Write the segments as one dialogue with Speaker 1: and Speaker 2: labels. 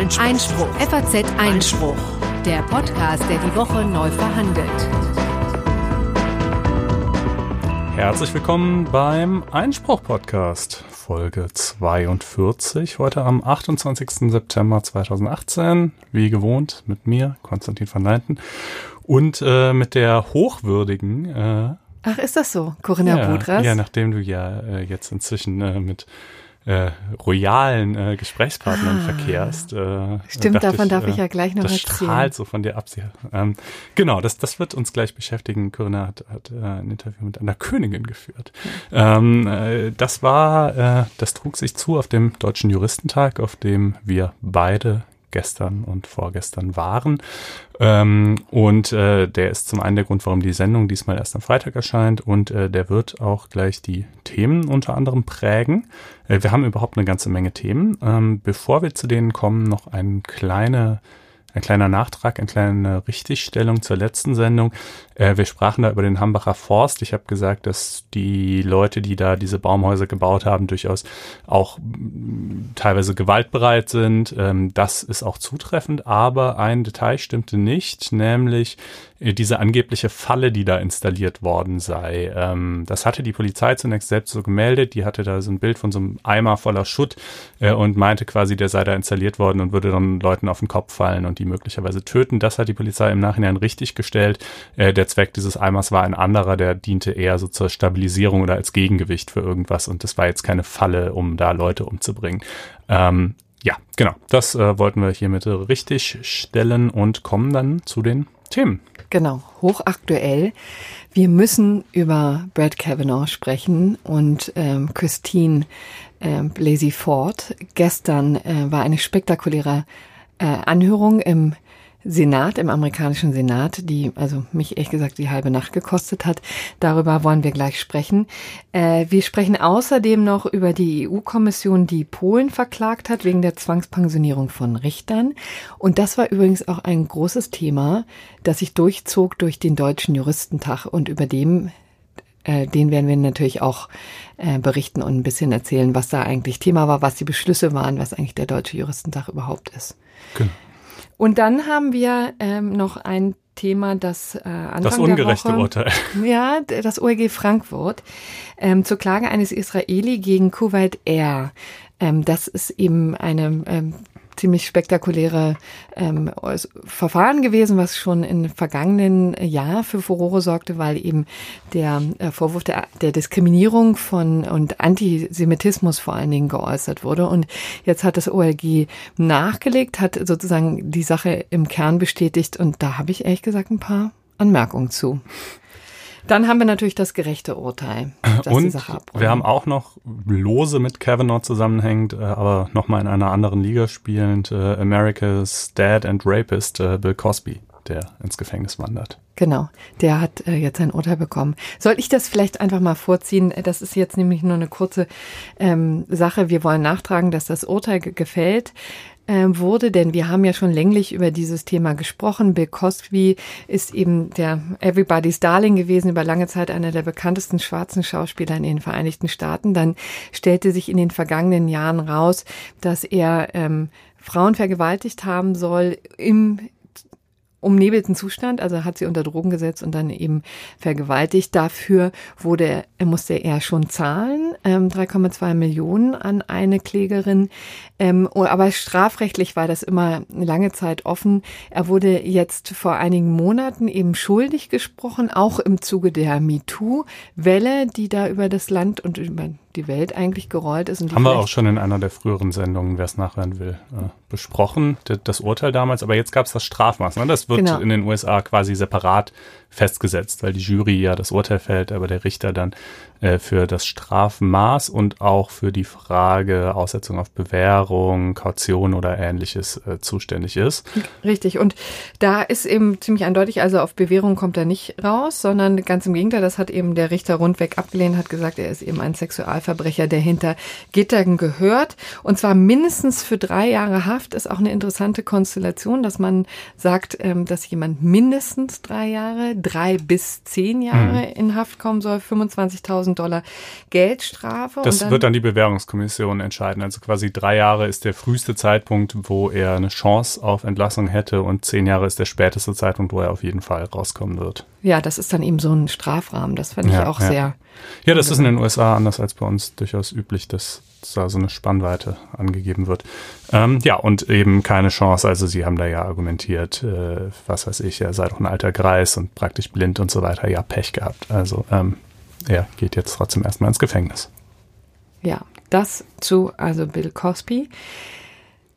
Speaker 1: Einspruch. Einspruch. FAZ Einspruch. Der Podcast, der die Woche neu verhandelt.
Speaker 2: Herzlich willkommen beim Einspruch-Podcast, Folge 42, heute am 28. September 2018, wie gewohnt mit mir, Konstantin van Leinten, und äh, mit der hochwürdigen äh,
Speaker 3: Ach, ist das so, Corinna
Speaker 2: ja,
Speaker 3: Budras?
Speaker 2: Ja, nachdem du ja äh, jetzt inzwischen äh, mit äh, royalen äh, Gesprächspartnern ah, verkehrst.
Speaker 3: Äh, stimmt, davon ich, darf ich ja gleich noch
Speaker 2: das
Speaker 3: erzählen.
Speaker 2: Das strahlt so von dir ab. Ähm, genau, das, das wird uns gleich beschäftigen. Corinna hat, hat äh, ein Interview mit einer Königin geführt. Ähm, äh, das war, äh, das trug sich zu auf dem Deutschen Juristentag, auf dem wir beide gestern und vorgestern waren. Ähm, und äh, der ist zum einen der Grund, warum die Sendung diesmal erst am Freitag erscheint und äh, der wird auch gleich die Themen unter anderem prägen. Äh, wir haben überhaupt eine ganze Menge Themen. Ähm, bevor wir zu denen kommen, noch eine kleine ein kleiner Nachtrag, eine kleine Richtigstellung zur letzten Sendung. Äh, wir sprachen da über den Hambacher Forst. Ich habe gesagt, dass die Leute, die da diese Baumhäuser gebaut haben, durchaus auch teilweise gewaltbereit sind. Ähm, das ist auch zutreffend, aber ein Detail stimmte nicht, nämlich äh, diese angebliche Falle, die da installiert worden sei. Ähm, das hatte die Polizei zunächst selbst so gemeldet. Die hatte da so ein Bild von so einem Eimer voller Schutt äh, und meinte quasi, der sei da installiert worden und würde dann Leuten auf den Kopf fallen und die möglicherweise töten. Das hat die Polizei im Nachhinein richtig gestellt. Äh, der Zweck dieses Eimers war ein anderer, der diente eher so zur Stabilisierung oder als Gegengewicht für irgendwas und das war jetzt keine Falle, um da Leute umzubringen. Ähm, ja, genau. Das äh, wollten wir hiermit richtig stellen und kommen dann zu den Themen.
Speaker 3: Genau, hochaktuell. Wir müssen über Brad Kavanaugh sprechen und ähm, Christine äh, Blasey Ford. Gestern äh, war eine spektakuläre äh, Anhörung im Senat, im amerikanischen Senat, die also mich ehrlich gesagt die halbe Nacht gekostet hat. Darüber wollen wir gleich sprechen. Äh, wir sprechen außerdem noch über die EU-Kommission, die Polen verklagt hat wegen der Zwangspensionierung von Richtern. Und das war übrigens auch ein großes Thema, das sich durchzog durch den Deutschen Juristentag und über dem äh, den werden wir natürlich auch äh, berichten und ein bisschen erzählen, was da eigentlich Thema war, was die Beschlüsse waren, was eigentlich der Deutsche Juristentag überhaupt ist. Genau. Und dann haben wir ähm, noch ein Thema, das äh, Anfang
Speaker 2: das ungerechte
Speaker 3: der Woche,
Speaker 2: Urteil.
Speaker 3: Ja, das OEG Frankfurt ähm, zur Klage eines Israeli gegen Kuwait Air. Ähm, das ist eben eine ähm, ziemlich spektakuläre ähm, Verfahren gewesen, was schon im vergangenen Jahr für Furore sorgte, weil eben der äh, Vorwurf der, der Diskriminierung von und Antisemitismus vor allen Dingen geäußert wurde. Und jetzt hat das OLG nachgelegt, hat sozusagen die Sache im Kern bestätigt und da habe ich ehrlich gesagt ein paar Anmerkungen zu. Dann haben wir natürlich das gerechte Urteil.
Speaker 2: Und wir haben auch noch lose mit Kavanaugh zusammenhängend, äh, aber nochmal in einer anderen Liga spielend, äh, America's Dad and Rapist, äh, Bill Cosby, der ins Gefängnis wandert.
Speaker 3: Genau, der hat äh, jetzt ein Urteil bekommen. Soll ich das vielleicht einfach mal vorziehen? Das ist jetzt nämlich nur eine kurze ähm, Sache. Wir wollen nachtragen, dass das Urteil gefällt äh, wurde, denn wir haben ja schon länglich über dieses Thema gesprochen. Bill Cosby ist eben der Everybody's Darling gewesen, über lange Zeit einer der bekanntesten schwarzen Schauspieler in den Vereinigten Staaten. Dann stellte sich in den vergangenen Jahren raus, dass er ähm, Frauen vergewaltigt haben soll im umnebelten Zustand, also hat sie unter Drogen gesetzt und dann eben vergewaltigt. Dafür wurde, musste er schon zahlen, ähm, 3,2 Millionen an eine Klägerin. Ähm, oh, aber strafrechtlich war das immer lange Zeit offen. Er wurde jetzt vor einigen Monaten eben schuldig gesprochen, auch im Zuge der MeToo-Welle, die da über das Land und über die Welt eigentlich gerollt ist.
Speaker 2: Haben wir auch schon in einer der früheren Sendungen, wer es nachhören will, äh, besprochen, das Urteil damals. Aber jetzt gab es das Strafmaß. Ne? Das wird genau. in den USA quasi separat festgesetzt, weil die Jury ja das Urteil fällt, aber der Richter dann äh, für das Strafmaß und auch für die Frage Aussetzung auf Bewährung, Kaution oder ähnliches äh, zuständig ist.
Speaker 3: Richtig. Und da ist eben ziemlich eindeutig, also auf Bewährung kommt er nicht raus, sondern ganz im Gegenteil, das hat eben der Richter rundweg abgelehnt, hat gesagt, er ist eben ein Sexual Sexualverbrecher, der hinter Gittern gehört. Und zwar mindestens für drei Jahre Haft ist auch eine interessante Konstellation, dass man sagt, ähm, dass jemand mindestens drei Jahre, drei bis zehn Jahre mhm. in Haft kommen soll, 25.000 Dollar Geldstrafe.
Speaker 2: Das dann, wird dann die Bewährungskommission entscheiden. Also quasi drei Jahre ist der früheste Zeitpunkt, wo er eine Chance auf Entlassung hätte und zehn Jahre ist der späteste Zeitpunkt, wo er auf jeden Fall rauskommen wird.
Speaker 3: Ja, das ist dann eben so ein Strafrahmen. Das fand ja, ich auch
Speaker 2: ja.
Speaker 3: sehr.
Speaker 2: Ja, das ist in den USA anders als bei uns durchaus üblich, dass da so eine Spannweite angegeben wird. Ähm, ja, und eben keine Chance. Also sie haben da ja argumentiert, äh, was weiß ich, er sei doch ein alter Greis und praktisch blind und so weiter. Ja, Pech gehabt. Also ähm, er geht jetzt trotzdem erstmal ins Gefängnis.
Speaker 3: Ja, das zu also Bill Cosby.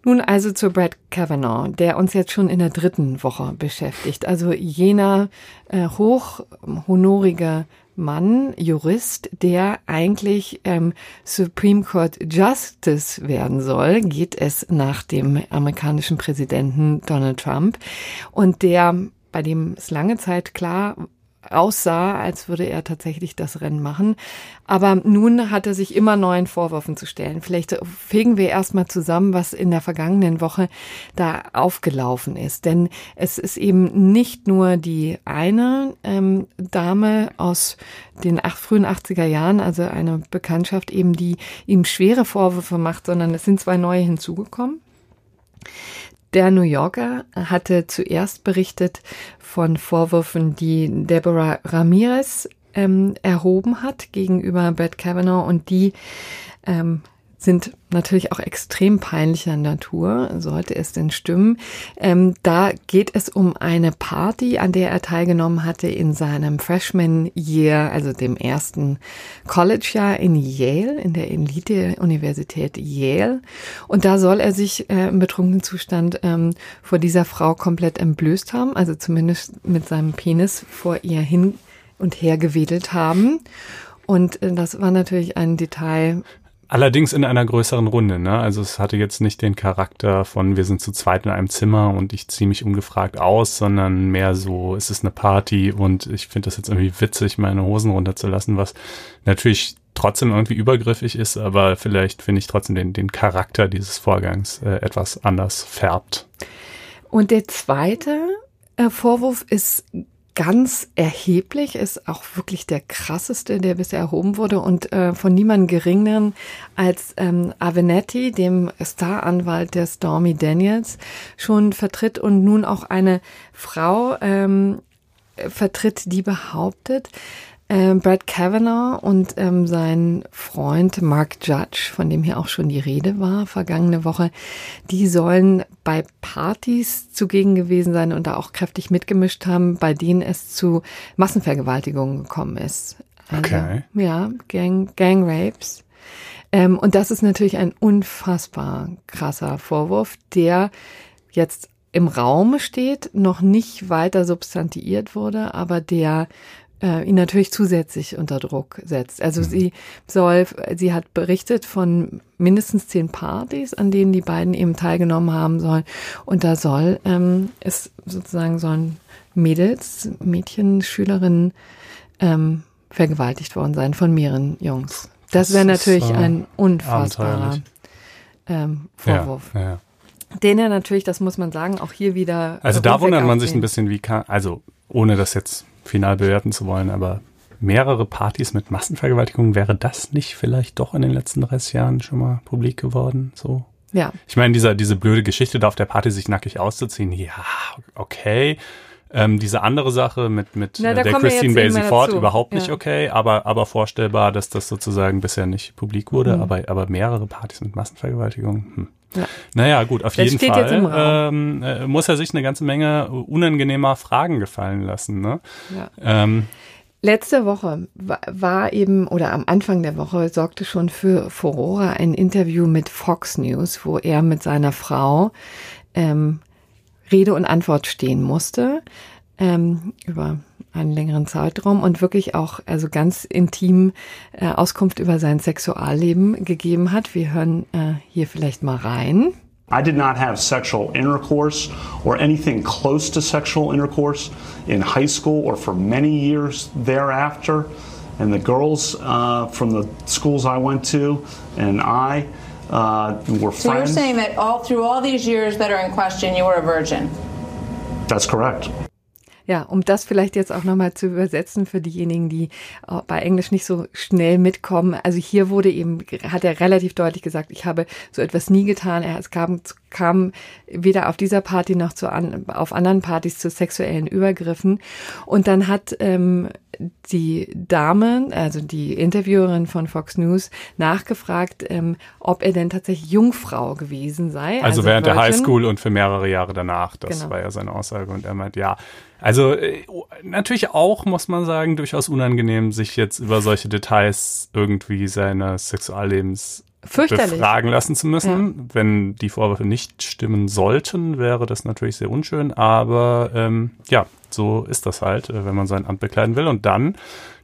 Speaker 3: Nun also zu Brad Kavanaugh, der uns jetzt schon in der dritten Woche beschäftigt. Also jener äh, hochhonorige Mann, Jurist, der eigentlich ähm, Supreme Court Justice werden soll, geht es nach dem amerikanischen Präsidenten Donald Trump. Und der bei dem es lange Zeit klar aussah, als würde er tatsächlich das Rennen machen. Aber nun hat er sich immer neuen Vorwürfen zu stellen. Vielleicht fegen wir erstmal zusammen, was in der vergangenen Woche da aufgelaufen ist. Denn es ist eben nicht nur die eine ähm, Dame aus den ach, frühen 80er Jahren, also eine Bekanntschaft eben, die ihm schwere Vorwürfe macht, sondern es sind zwei neue hinzugekommen. Der New Yorker hatte zuerst berichtet von Vorwürfen, die Deborah Ramirez ähm, erhoben hat gegenüber Brett Kavanaugh und die ähm, sind natürlich auch extrem peinlicher Natur, sollte es denn stimmen. Ähm, da geht es um eine Party, an der er teilgenommen hatte in seinem Freshman Year, also dem ersten College-Jahr in Yale, in der Elite-Universität Yale. Und da soll er sich äh, im betrunkenen Zustand ähm, vor dieser Frau komplett entblößt haben, also zumindest mit seinem Penis vor ihr hin und her gewedelt haben. Und äh, das war natürlich ein Detail,
Speaker 2: Allerdings in einer größeren Runde, ne? Also es hatte jetzt nicht den Charakter von wir sind zu zweit in einem Zimmer und ich ziehe mich ungefragt aus, sondern mehr so, es ist eine Party und ich finde das jetzt irgendwie witzig, meine Hosen runterzulassen, was natürlich trotzdem irgendwie übergriffig ist, aber vielleicht finde ich trotzdem den, den Charakter dieses Vorgangs äh, etwas anders färbt.
Speaker 3: Und der zweite äh, Vorwurf ist ganz erheblich, ist auch wirklich der krasseste, der bisher erhoben wurde und äh, von niemandem geringeren als ähm, Avenetti, dem Staranwalt der Stormy Daniels, schon vertritt und nun auch eine Frau ähm, vertritt, die behauptet, äh, Brad Kavanaugh und ähm, sein Freund Mark Judge, von dem hier auch schon die Rede war vergangene Woche, die sollen bei Partys zugegen gewesen sein und da auch kräftig mitgemischt haben, bei denen es zu Massenvergewaltigungen gekommen ist.
Speaker 2: Also, okay.
Speaker 3: Ja, Gang, Gang Rapes. Ähm, und das ist natürlich ein unfassbar krasser Vorwurf, der jetzt im Raum steht, noch nicht weiter substantiiert wurde, aber der äh, ihn natürlich zusätzlich unter Druck setzt. Also mhm. sie soll, sie hat berichtet von mindestens zehn Partys, an denen die beiden eben teilgenommen haben sollen. Und da soll ähm, es sozusagen sollen Mädels, Mädchen, Schülerinnen ähm, vergewaltigt worden sein von mehreren Jungs. Das, das wäre natürlich äh, ein unfassbarer ähm, Vorwurf. Ja, ja. Den er natürlich, das muss man sagen, auch hier wieder.
Speaker 2: Also da wundert man sich ein bisschen, wie kann, also ohne das jetzt final bewerten zu wollen, aber mehrere Partys mit Massenvergewaltigungen, wäre das nicht vielleicht doch in den letzten 30 Jahren schon mal publik geworden? So?
Speaker 3: Ja.
Speaker 2: Ich meine, dieser, diese blöde Geschichte, da auf der Party sich nackig auszuziehen, ja, okay. Ähm, diese andere Sache mit, mit
Speaker 3: Na,
Speaker 2: der Christine Basie Ford überhaupt nicht ja. okay, aber, aber vorstellbar, dass das sozusagen bisher nicht publik wurde, mhm. aber, aber mehrere Partys mit Massenvergewaltigungen. Hm. Ja. Naja, gut, auf das jeden Fall ähm, äh, muss er sich eine ganze Menge unangenehmer Fragen gefallen lassen. Ne?
Speaker 3: Ja. Ähm, Letzte Woche war eben, oder am Anfang der Woche sorgte schon für Furore ein Interview mit Fox News, wo er mit seiner Frau ähm, Rede und Antwort stehen musste ähm, über einen längeren Zeitraum und wirklich auch also ganz intim äh, Auskunft über sein Sexualleben gegeben hat. Wir hören äh, hier vielleicht mal rein.
Speaker 4: I did not have sexual intercourse or anything close to sexual intercourse in high school or for many years thereafter. And the girls uh, from the schools I went to and I uh, were
Speaker 5: So you're saying that all through all these years that are in question, you were a virgin?
Speaker 4: That's correct.
Speaker 3: Ja, um das vielleicht jetzt auch nochmal zu übersetzen für diejenigen, die äh, bei Englisch nicht so schnell mitkommen. Also hier wurde eben, hat er relativ deutlich gesagt, ich habe so etwas nie getan. Er es kam, kam weder auf dieser Party noch zu an, auf anderen Partys zu sexuellen Übergriffen. Und dann hat ähm, die Dame, also die Interviewerin von Fox News, nachgefragt, ähm, ob er denn tatsächlich Jungfrau gewesen sei.
Speaker 2: Also, während der
Speaker 3: Virgin.
Speaker 2: Highschool und für mehrere Jahre danach. Das
Speaker 3: Genau.
Speaker 2: war ja seine Aussage. Und er meint, ja. Also äh, natürlich auch, muss man sagen, durchaus unangenehm, sich jetzt über solche Details irgendwie seines Sexuallebens befragen lassen zu müssen. Wenn die Vorwürfe nicht stimmen sollten, wäre das natürlich sehr unschön. Aber ähm, ja, so ist das halt, äh, wenn man sein Amt bekleiden will. Und dann,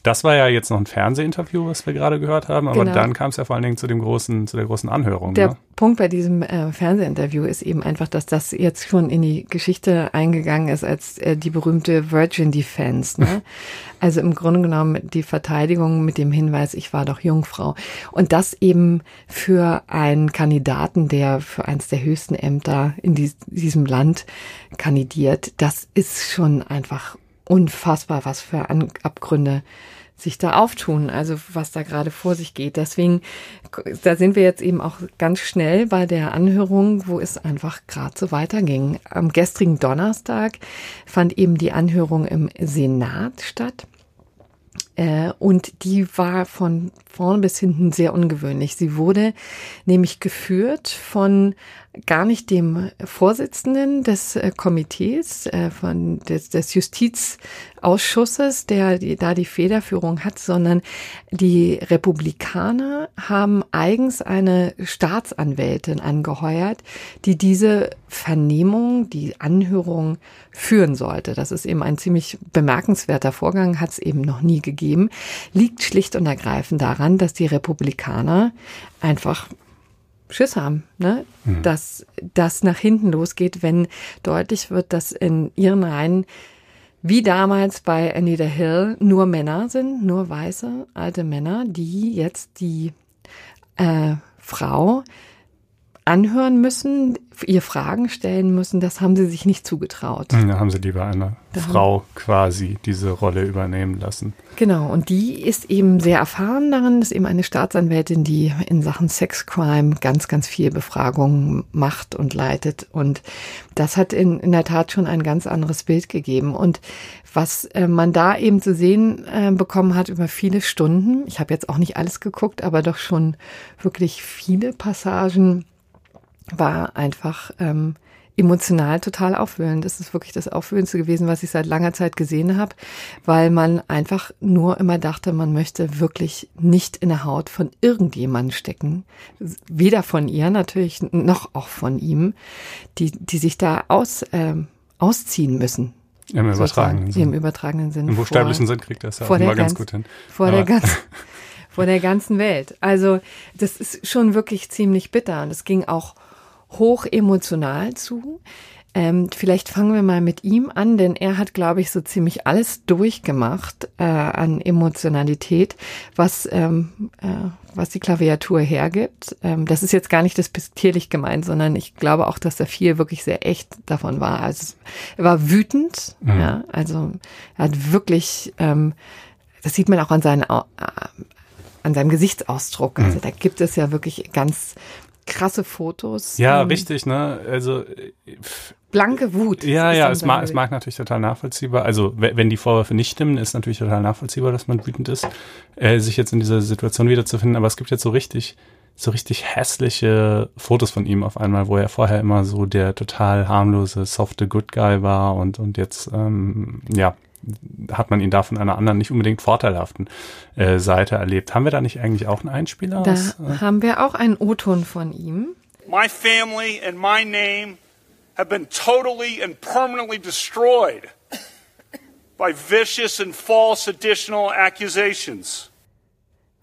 Speaker 2: das war ja jetzt noch ein Fernsehinterview, was wir gerade gehört haben, aber
Speaker 3: Genau.
Speaker 2: dann kam es ja vor allen Dingen zu dem großen, zu der großen Anhörung.
Speaker 3: Der
Speaker 2: ne?
Speaker 3: Punkt bei diesem äh, Fernsehinterview ist eben einfach, dass das jetzt schon in die Geschichte eingegangen ist als äh, die berühmte Virgin Defense. Ne? also im Grunde genommen die Verteidigung mit dem Hinweis, ich war doch Jungfrau. Und das eben für einen Kandidaten, der für eins der höchsten Ämter in dies, diesem Land kandidiert, das ist schon einfach unfassbar, was für An Abgründe sich da auftun, also was da gerade vor sich geht. Deswegen, da sind wir jetzt eben auch ganz schnell bei der Anhörung, wo es einfach gerade so weiterging. Am gestrigen Donnerstag fand eben die Anhörung im Senat statt. Äh, Und die war von vorn bis hinten sehr ungewöhnlich. Sie wurde nämlich geführt von gar nicht dem Vorsitzenden des äh, Komitees, äh, von des, des Justizausschusses, der die, da die Federführung hat, sondern die Republikaner haben eigens eine Staatsanwältin angeheuert, die diese Vernehmung, die Anhörung führen sollte. Das ist eben ein ziemlich bemerkenswerter Vorgang, hat es eben noch nie gegeben, liegt schlicht und ergreifend daran, dass die Republikaner einfach Schiss haben, ne? dass das nach hinten losgeht, wenn deutlich wird, dass in ihren Reihen wie damals bei Anita Hill nur Männer sind, nur weiße alte Männer, die jetzt die äh, Frau anhören müssen, ihr Fragen stellen müssen. Das haben sie sich nicht zugetraut.
Speaker 2: Da haben sie lieber eine
Speaker 3: Da
Speaker 2: Frau quasi diese Rolle übernehmen lassen.
Speaker 3: Genau, und die ist eben sehr erfahren darin, ist eben eine Staatsanwältin, die in Sachen Sexcrime ganz, ganz viel Befragungen macht und leitet. Und das hat in, in der Tat schon ein ganz anderes Bild gegeben. Und was äh, man da eben zu sehen äh, bekommen hat über viele Stunden, ich habe jetzt auch nicht alles geguckt, aber doch schon wirklich viele Passagen, war einfach ähm, emotional total aufwühlend. Das ist wirklich das Aufwühlendste gewesen, was ich seit langer Zeit gesehen habe, weil man einfach nur immer dachte, man möchte wirklich nicht in der Haut von irgendjemandem stecken. Weder von ihr natürlich, noch auch von ihm, die, die sich da aus, ähm, ausziehen müssen.
Speaker 2: Im übertragenen
Speaker 3: Im
Speaker 2: Sinn.
Speaker 3: übertragenen Sinn.
Speaker 2: Im buchstäblichen Sinn kriegt das ja
Speaker 3: vor der
Speaker 2: immer ganz
Speaker 3: ganz-
Speaker 2: gut hin.
Speaker 3: vor der ganzen vor der ganzen Welt. Also das ist schon wirklich ziemlich bitter und es ging auch hoch emotional zu. Ähm, vielleicht fangen wir mal mit ihm an, denn er hat, glaube ich, so ziemlich alles durchgemacht äh, an Emotionalität, was ähm, äh, was die Klaviatur hergibt. Ähm, das ist jetzt gar nicht despektierlich gemeint, sondern ich glaube auch, dass da viel wirklich sehr echt davon war. Also er war wütend, ja, also er hat wirklich, ähm, das sieht man auch an seinen, äh, an seinem Gesichtsausdruck. Also da gibt es ja wirklich ganz krasse Fotos.
Speaker 2: Ja,
Speaker 3: ähm,
Speaker 2: richtig, ne? Also äh, pff,
Speaker 3: Blanke Wut.
Speaker 2: ja, ja, es mag, es mag natürlich total nachvollziehbar. Also we- wenn die Vorwürfe nicht stimmen, ist natürlich total nachvollziehbar, dass man wütend ist, äh, sich jetzt in dieser Situation wiederzufinden. Aber es gibt jetzt so richtig, so richtig hässliche Fotos von ihm auf einmal, wo er vorher immer so der total harmlose, softe Good Guy war und und jetzt ähm, ja hat man ihn da von einer anderen nicht unbedingt vorteilhaften äh, Seite erlebt. Haben wir da nicht eigentlich auch einen Einspieler?
Speaker 3: Da
Speaker 2: aus, äh,
Speaker 3: haben wir auch einen O-Ton von ihm.
Speaker 6: My family and my name have been totally and permanently destroyed by vicious and false additional accusations.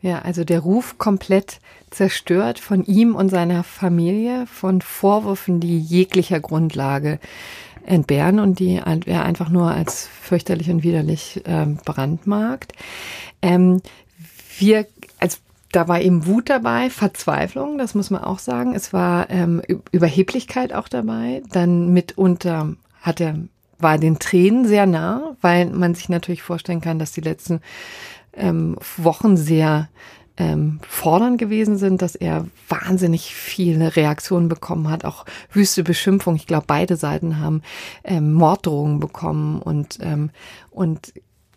Speaker 3: Ja, also der Ruf komplett zerstört von ihm und seiner Familie, von Vorwürfen, die jeglicher Grundlage entbehren und die er einfach nur als fürchterlich und widerlich ähm, brandmarkt. Ähm, wir, als da war eben Wut dabei, Verzweiflung, das muss man auch sagen. Es war ähm, Überheblichkeit auch dabei. Dann mitunter hat er war den Tränen sehr nah, weil man sich natürlich vorstellen kann, dass die letzten ähm, Wochen sehr ähm, fordernd gewesen sind, dass er wahnsinnig viele Reaktionen bekommen hat, auch wüste Beschimpfung. Ich glaube, beide Seiten haben ähm, Morddrohungen bekommen und ähm, und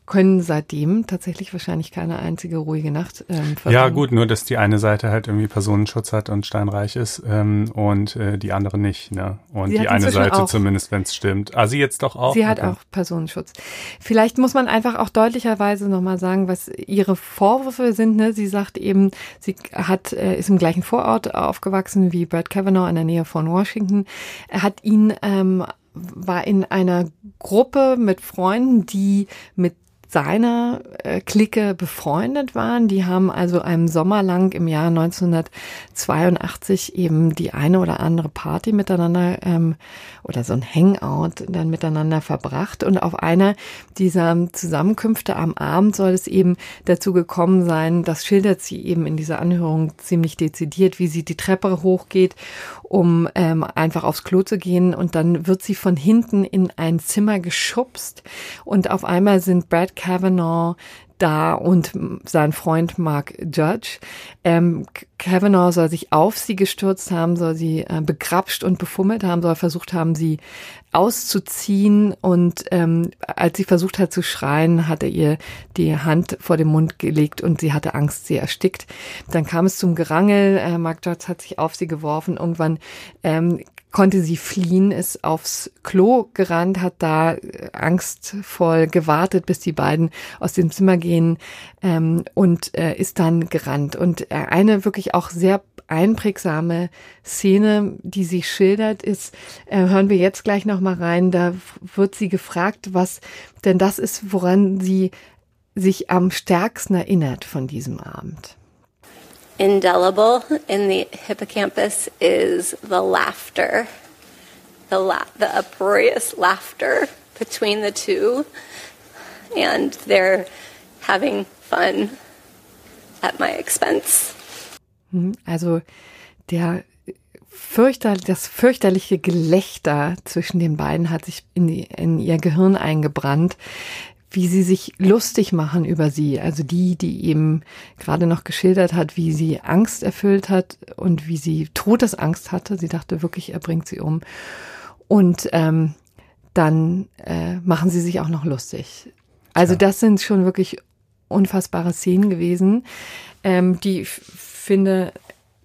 Speaker 3: können seitdem tatsächlich wahrscheinlich keine einzige ruhige Nacht ähm,
Speaker 2: verbringen. Ja, gut, nur dass die eine Seite halt irgendwie Personenschutz hat und steinreich ist ähm, und äh, die andere nicht. Ne? Und die eine Seite auch, zumindest, wenn es stimmt. Ah, sie jetzt doch auch?
Speaker 3: Sie hat okay. auch Personenschutz. Vielleicht muss man einfach auch deutlicherweise nochmal sagen, was ihre Vorwürfe sind. Ne? Sie sagt eben, sie hat äh, ist im gleichen Vorort aufgewachsen wie Brad Kavanaugh in der Nähe von Washington. Er hat ihn ähm, war in einer Gruppe mit Freunden, die mit seiner äh, Clique befreundet waren. Die haben also einen Sommer lang im Jahr 1982 eben die eine oder andere Party miteinander ähm, oder so ein Hangout dann miteinander verbracht. Und auf einer dieser Zusammenkünfte am Abend soll es eben dazu gekommen sein, das schildert sie eben in dieser Anhörung ziemlich dezidiert, wie sie die Treppe hochgeht, um ähm, einfach aufs Klo zu gehen. Und dann wird sie von hinten in ein Zimmer geschubst und auf einmal sind Brad Kavanaugh da und sein Freund Mark Judge. Ähm, Kavanaugh soll sich auf sie gestürzt haben, soll sie äh, begrapscht und befummelt haben, soll versucht haben, sie auszuziehen und ähm, als sie versucht hat zu schreien, hat er ihr die Hand vor den Mund gelegt und sie hatte Angst, sie erstickt. Dann kam es zum Gerangel, äh, Mark Judge hat sich auf sie geworfen, irgendwann ähm, konnte sie fliehen, ist aufs Klo gerannt, hat da äh, angstvoll gewartet, bis die beiden aus dem Zimmer gehen ähm, und äh, ist dann gerannt. Und äh, eine wirklich auch sehr einprägsame Szene, die sie schildert, ist, äh, hören wir jetzt gleich noch mal rein. Da wird sie gefragt, was denn das ist, woran sie sich am stärksten erinnert von diesem Abend.
Speaker 7: indelible in the hippocampus is the laughter, the, la- the uproarious laughter between the two, and they're having fun at my expense.
Speaker 3: Mhm, also der fürchter, das fürchterliche Gelächter zwischen den beiden hat sich in, die, in ihr Gehirn eingebrannt wie sie sich lustig machen über sie. Also die, die eben gerade noch geschildert hat, wie sie Angst erfüllt hat und wie sie Todesangst hatte. Sie dachte wirklich, er bringt sie um. Und ähm, dann äh, machen sie sich auch noch lustig. Also ja. das sind schon wirklich unfassbare Szenen gewesen, ähm, die ich finde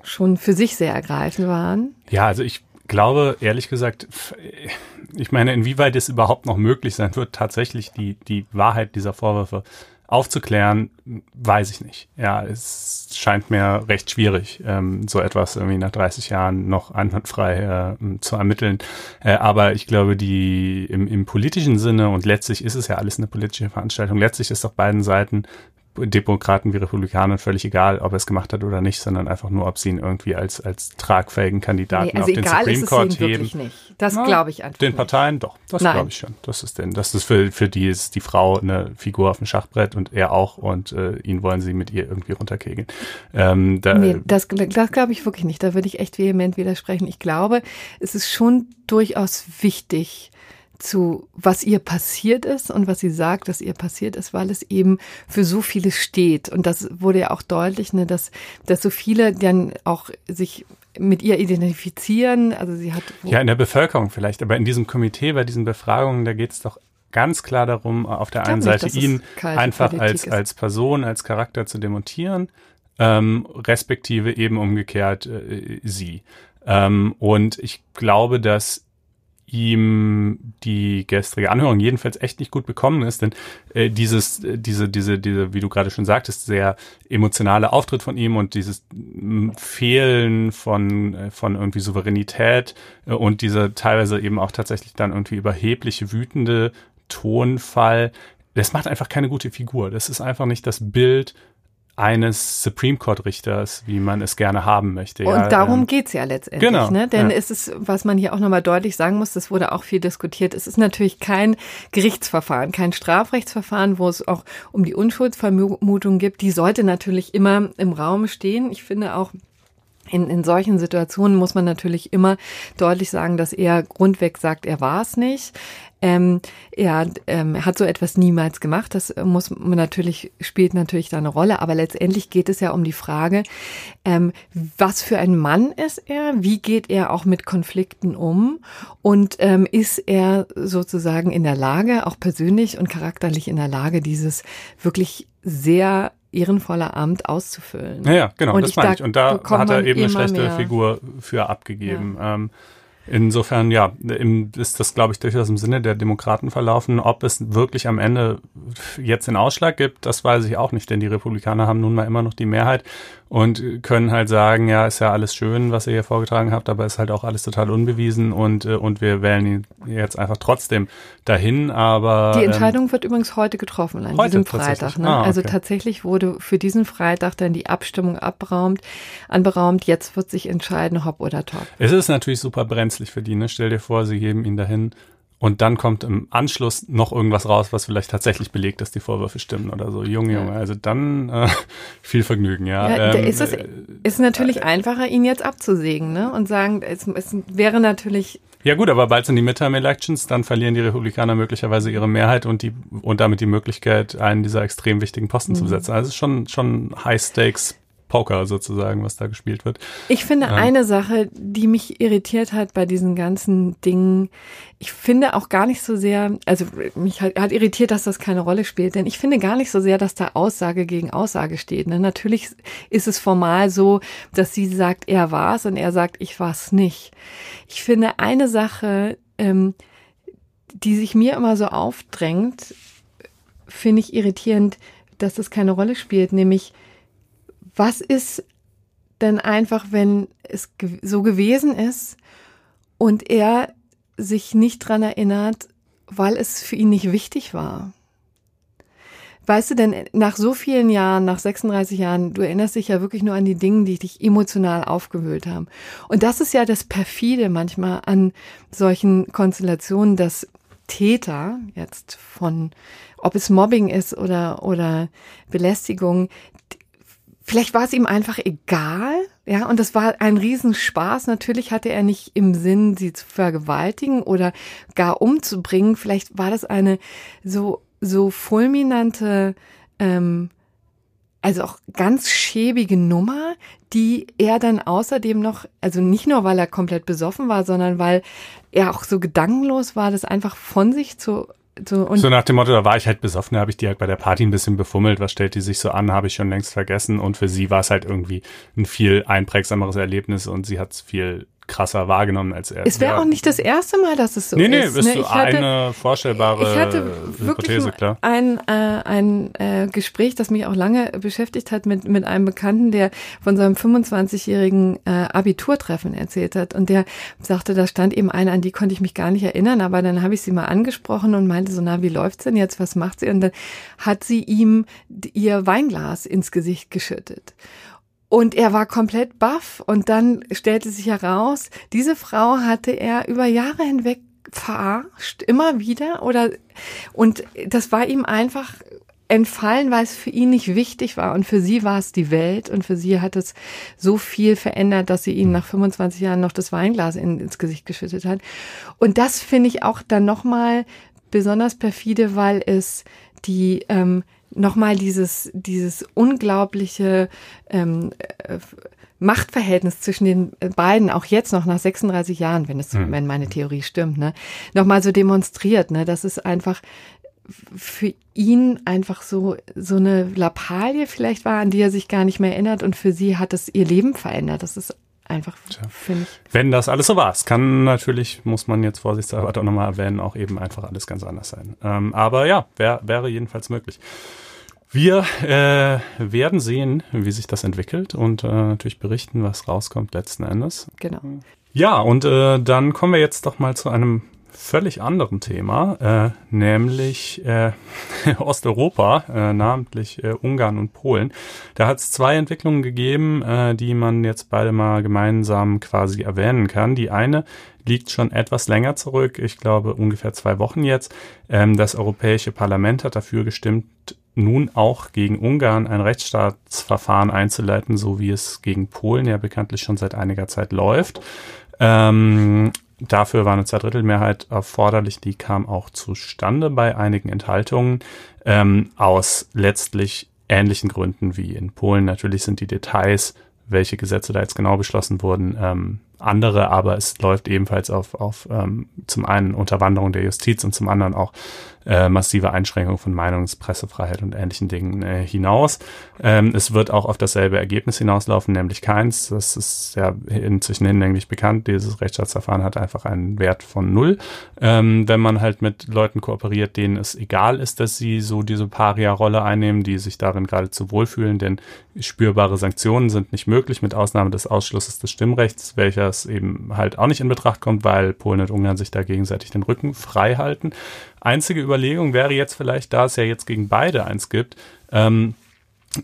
Speaker 3: schon für sich sehr ergreifend waren.
Speaker 2: Ja, also ich glaube, ehrlich gesagt, ich meine, inwieweit es überhaupt noch möglich sein wird, tatsächlich die, die Wahrheit dieser Vorwürfe aufzuklären, weiß ich nicht. Ja, es scheint mir recht schwierig, ähm, so etwas irgendwie nach 30 Jahren noch einwandfrei äh, zu ermitteln. Äh, aber ich glaube, die im, im politischen Sinne und letztlich ist es ja alles eine politische Veranstaltung. Letztlich ist auf beiden Seiten Demokraten wie Republikaner völlig egal, ob er es gemacht hat oder nicht, sondern einfach nur, ob sie ihn irgendwie als, als tragfähigen Kandidaten nee, also auf den Supreme Court heben.
Speaker 3: Nicht. Das glaube ich einfach.
Speaker 2: Den nicht. Parteien doch, das glaube ich schon. Das ist denn, das ist für, für die ist die Frau eine Figur auf dem Schachbrett und er auch und äh, ihn wollen sie mit ihr irgendwie runterkegeln.
Speaker 3: Ähm, da, nee, das, das glaube ich wirklich nicht. Da würde ich echt vehement widersprechen. Ich glaube, es ist schon durchaus wichtig, zu, was ihr passiert ist und was sie sagt, dass ihr passiert ist, weil es eben für so viele steht. Und das wurde ja auch deutlich, ne, dass, dass so viele dann auch sich mit ihr identifizieren. Also sie hat.
Speaker 2: Ja, in der Bevölkerung vielleicht, aber in diesem Komitee, bei diesen Befragungen, da geht es doch ganz klar darum, auf der einen Seite nicht, ihn einfach als, als Person, als Charakter zu demontieren, ähm, respektive eben umgekehrt äh, sie. Ähm, und ich glaube, dass ihm die gestrige Anhörung jedenfalls echt nicht gut bekommen ist, denn äh, dieses, äh, diese, diese, diese, wie du gerade schon sagtest, sehr emotionale Auftritt von ihm und dieses Fehlen von, äh, von irgendwie Souveränität äh, und dieser teilweise eben auch tatsächlich dann irgendwie überhebliche, wütende Tonfall, das macht einfach keine gute Figur. Das ist einfach nicht das Bild eines Supreme Court Richters, wie man es gerne haben möchte.
Speaker 3: Und
Speaker 2: ja,
Speaker 3: darum
Speaker 2: ähm,
Speaker 3: geht's ja letztendlich.
Speaker 2: genau,
Speaker 3: Ne? Denn
Speaker 2: ja.
Speaker 3: es ist, was man hier auch nochmal deutlich sagen muss, das wurde auch viel diskutiert, es ist natürlich kein Gerichtsverfahren, kein Strafrechtsverfahren, wo es auch um die Unschuldsvermutung gibt. Die sollte natürlich immer im Raum stehen. Ich finde auch, in, in solchen Situationen muss man natürlich immer deutlich sagen, dass er grundweg sagt, er war es nicht. Ähm, er ähm, hat so etwas niemals gemacht. Das muss man natürlich, spielt natürlich da eine Rolle. Aber letztendlich geht es ja um die Frage, ähm, was für ein Mann ist er? Wie geht er auch mit Konflikten um? Und ähm, ist er sozusagen in der Lage, auch persönlich und charakterlich in der Lage, dieses wirklich sehr ehrenvolle Amt auszufüllen?
Speaker 2: Ja, ja, genau,
Speaker 3: Und
Speaker 2: das meine
Speaker 3: da
Speaker 2: ich. Und da hat er eben eine schlechte
Speaker 3: mehr.
Speaker 2: Figur für abgegeben. Ähm, insofern, ja, ist das, glaube ich, durchaus im Sinne der Demokraten verlaufen. Ob es wirklich am Ende jetzt den Ausschlag gibt, das weiß ich auch nicht, denn die Republikaner haben nun mal immer noch die Mehrheit und können halt sagen, ja, ist ja alles schön, was ihr hier vorgetragen habt, aber ist halt auch alles total unbewiesen und, äh, und wir wählen ihn jetzt einfach trotzdem dahin, aber
Speaker 3: Die
Speaker 2: ähm,
Speaker 3: Entscheidung wird übrigens heute getroffen, an
Speaker 2: heute
Speaker 3: diesem? Freitag. Ne?
Speaker 2: Ah, okay.
Speaker 3: Also tatsächlich wurde für diesen Freitag dann die Abstimmung abberaumt, anberaumt. Jetzt wird sich entscheiden, hopp oder top.
Speaker 2: Es ist natürlich super brenzlig für die. Ne? Stell dir vor, sie geben ihn dahin und dann kommt im Anschluss noch irgendwas raus, was vielleicht tatsächlich belegt, dass die Vorwürfe stimmen oder so. Junge, Junge, also dann äh, viel Vergnügen, ja.
Speaker 3: Ja,
Speaker 2: Ähm,
Speaker 3: ist es
Speaker 2: äh,
Speaker 3: ist natürlich einfacher, ihn jetzt abzusägen ne? und sagen, es, es wäre natürlich
Speaker 2: ja gut, aber bald sind die Midterm-Elections, dann verlieren die Republikaner möglicherweise ihre Mehrheit und die und damit die Möglichkeit, einen dieser extrem wichtigen Posten
Speaker 3: Mhm.
Speaker 2: zu besetzen. Also es ist schon schon High-Stakes Poker sozusagen, was da gespielt wird.
Speaker 3: Ich finde eine Sache, die mich irritiert hat bei diesen ganzen Dingen, ich finde auch gar nicht so sehr, also mich hat, hat irritiert, dass das keine Rolle spielt, denn ich finde gar nicht so sehr, dass da Aussage gegen Aussage steht. Ne? Natürlich ist es formal so, dass sie sagt, er war es und er sagt, ich war es nicht. Ich finde eine Sache, ähm, die sich mir immer so aufdrängt, finde ich irritierend, dass das keine Rolle spielt, nämlich was ist denn einfach, wenn es so gewesen ist und er sich nicht dran erinnert, weil es für ihn nicht wichtig war? Weißt du denn, nach so vielen Jahren, nach 36 Jahren, du erinnerst dich ja wirklich nur an die Dinge, die dich emotional aufgewühlt haben. Und das ist ja das perfide manchmal an solchen Konstellationen, dass Täter jetzt von, ob es Mobbing ist oder, oder Belästigung, vielleicht war es ihm einfach egal, ja, und das war ein Riesenspaß. Natürlich hatte er nicht im Sinn, sie zu vergewaltigen oder gar umzubringen. Vielleicht war das eine so, so fulminante, ähm, also auch ganz schäbige Nummer, die er dann außerdem noch, also nicht nur, weil er komplett besoffen war, sondern weil er auch so gedankenlos war, das einfach von sich zu, zu und
Speaker 2: So nach dem Motto, da war ich halt besoffen, da habe ich die halt bei der Party ein bisschen befummelt, was stellt die sich so an, habe ich schon längst vergessen. Und für sie war es halt irgendwie ein viel einprägsameres Erlebnis und sie hat es viel krasser wahrgenommen als er.
Speaker 3: Es wäre
Speaker 2: Ja.
Speaker 3: auch nicht das erste Mal, dass es so
Speaker 2: Nee, nee,
Speaker 3: ist.
Speaker 2: ist
Speaker 3: ne?
Speaker 2: so
Speaker 3: Ich hatte-
Speaker 2: eine vorstellbare
Speaker 3: ich hatte wirklich
Speaker 2: Hypothese, klar.
Speaker 3: ein, äh, ein äh, Gespräch, das mich auch lange beschäftigt hat mit, mit einem Bekannten, der von seinem 25-jährigen äh, Abiturtreffen erzählt hat. Und der sagte, da stand eben eine, an die konnte ich mich gar nicht erinnern, aber dann habe ich sie mal angesprochen und meinte so, na, wie läuft's denn jetzt? Was macht sie? Und dann hat sie ihm ihr Weinglas ins Gesicht geschüttet. Und er war komplett baff. Und dann stellte sich heraus, diese Frau hatte er über Jahre hinweg verarscht, immer wieder. Oder und das war ihm einfach entfallen, weil es für ihn nicht wichtig war. Und für sie war es die Welt. Und für sie hat es so viel verändert, dass sie ihm nach 25 Jahren noch das Weinglas in, ins Gesicht geschüttet hat. Und das finde ich auch dann nochmal besonders perfide, weil es die ähm, nochmal dieses, dieses unglaubliche ähm, äh, Machtverhältnis zwischen den beiden, auch jetzt noch nach 36 Jahren, wenn es, wenn meine Theorie stimmt, ne, nochmal so demonstriert, ne, dass es einfach für ihn einfach so, so eine Lappalie vielleicht war, an die er sich gar nicht mehr erinnert und für sie hat es ihr Leben verändert. Das ist einfach, finde ich.
Speaker 2: Wenn das alles so war, es kann natürlich, muss man jetzt vorsichtshalber auch nochmal erwähnen, auch eben einfach alles ganz anders sein. Ähm, aber ja, wär, wäre jedenfalls möglich. Wir äh, werden sehen, wie sich das entwickelt und äh, natürlich berichten, was rauskommt letzten Endes.
Speaker 3: Genau.
Speaker 2: Ja, und äh, dann kommen wir jetzt doch mal zu einem völlig anderen Thema, äh, nämlich äh, Osteuropa, äh, namentlich äh, Ungarn und Polen. Da hat es zwei Entwicklungen gegeben, äh, die man jetzt beide mal gemeinsam quasi erwähnen kann. Die eine liegt schon etwas länger zurück, ich glaube ungefähr zwei Wochen jetzt. Ähm, das Europäische Parlament hat dafür gestimmt, nun auch gegen Ungarn ein Rechtsstaatsverfahren einzuleiten, so wie es gegen Polen ja bekanntlich schon seit einiger Zeit läuft. Ähm, dafür war eine Zweidrittelmehrheit erforderlich, die kam auch zustande bei einigen Enthaltungen ähm, aus letztlich ähnlichen Gründen wie in Polen. Natürlich sind die Details, welche Gesetze da jetzt genau beschlossen wurden, ähm, andere, aber es läuft ebenfalls auf, auf ähm, zum einen Unterwanderung der Justiz und zum anderen auch äh, massive Einschränkung von Meinungs-, Pressefreiheit und ähnlichen Dingen äh, hinaus. Ähm, es wird auch auf dasselbe Ergebnis hinauslaufen, nämlich keins. Das ist ja inzwischen hinlänglich bekannt. Dieses Rechtsstaatsverfahren hat einfach einen Wert von null. Ähm, wenn man halt mit Leuten kooperiert, denen es egal ist, dass sie so diese Paria-Rolle einnehmen, die sich darin geradezu wohlfühlen, denn spürbare Sanktionen sind nicht möglich, mit Ausnahme des Ausschlusses des Stimmrechts, welches eben halt auch nicht in Betracht kommt, weil Polen und Ungarn sich da gegenseitig den Rücken frei halten. Einzige Überlegung wäre jetzt vielleicht, da es ja jetzt gegen beide eins gibt, ähm,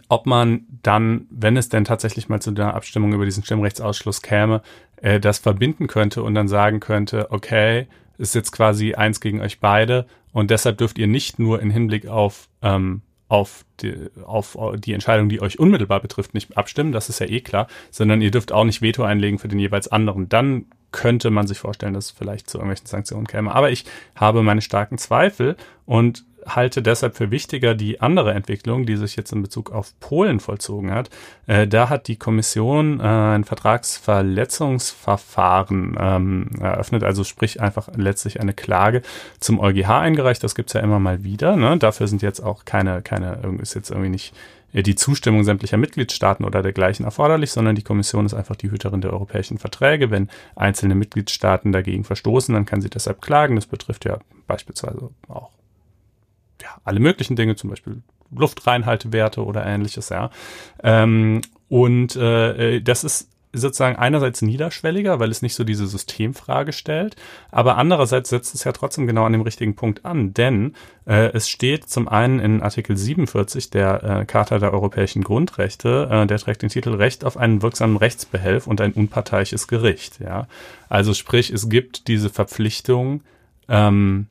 Speaker 2: ob man dann, wenn es denn tatsächlich mal zu der Abstimmung über diesen Stimmrechtsausschluss käme, äh, das verbinden könnte und dann sagen könnte, okay, ist jetzt quasi eins gegen euch beide und deshalb dürft ihr nicht nur in Hinblick auf ähm, auf die, auf die Entscheidung, die euch unmittelbar betrifft, nicht abstimmen, das ist ja eh klar, sondern ihr dürft auch nicht Veto einlegen für den jeweils anderen. Dann könnte man sich vorstellen, dass es vielleicht zu irgendwelchen Sanktionen käme. Aber ich habe meine starken Zweifel und halte deshalb für wichtiger die andere Entwicklung, die sich jetzt in Bezug auf Polen vollzogen hat. Äh, da hat die Kommission äh, ein Vertragsverletzungsverfahren ähm, eröffnet, also sprich einfach letztlich eine Klage zum EuGH eingereicht. Das gibt's ja immer mal wieder. Ne? Dafür sind jetzt auch keine, keine, ist jetzt irgendwie nicht äh, die Zustimmung sämtlicher Mitgliedstaaten oder dergleichen erforderlich, sondern die Kommission ist einfach die Hüterin der europäischen Verträge. Wenn einzelne Mitgliedstaaten dagegen verstoßen, dann kann sie deshalb klagen. Das betrifft ja beispielsweise auch ja, alle möglichen Dinge, zum Beispiel Luftreinhaltewerte oder ähnliches, ja. Ähm, und äh, äh, das ist sozusagen einerseits niederschwelliger, weil es nicht so diese Systemfrage stellt, aber andererseits setzt es ja trotzdem genau an dem richtigen Punkt an, denn äh, es steht zum einen in Artikel 47 der äh, Charta der europäischen Grundrechte, äh, der trägt den Titel Recht auf einen wirksamen Rechtsbehelf und ein unparteiisches Gericht, ja. Also sprich, es gibt diese Verpflichtung, ähm,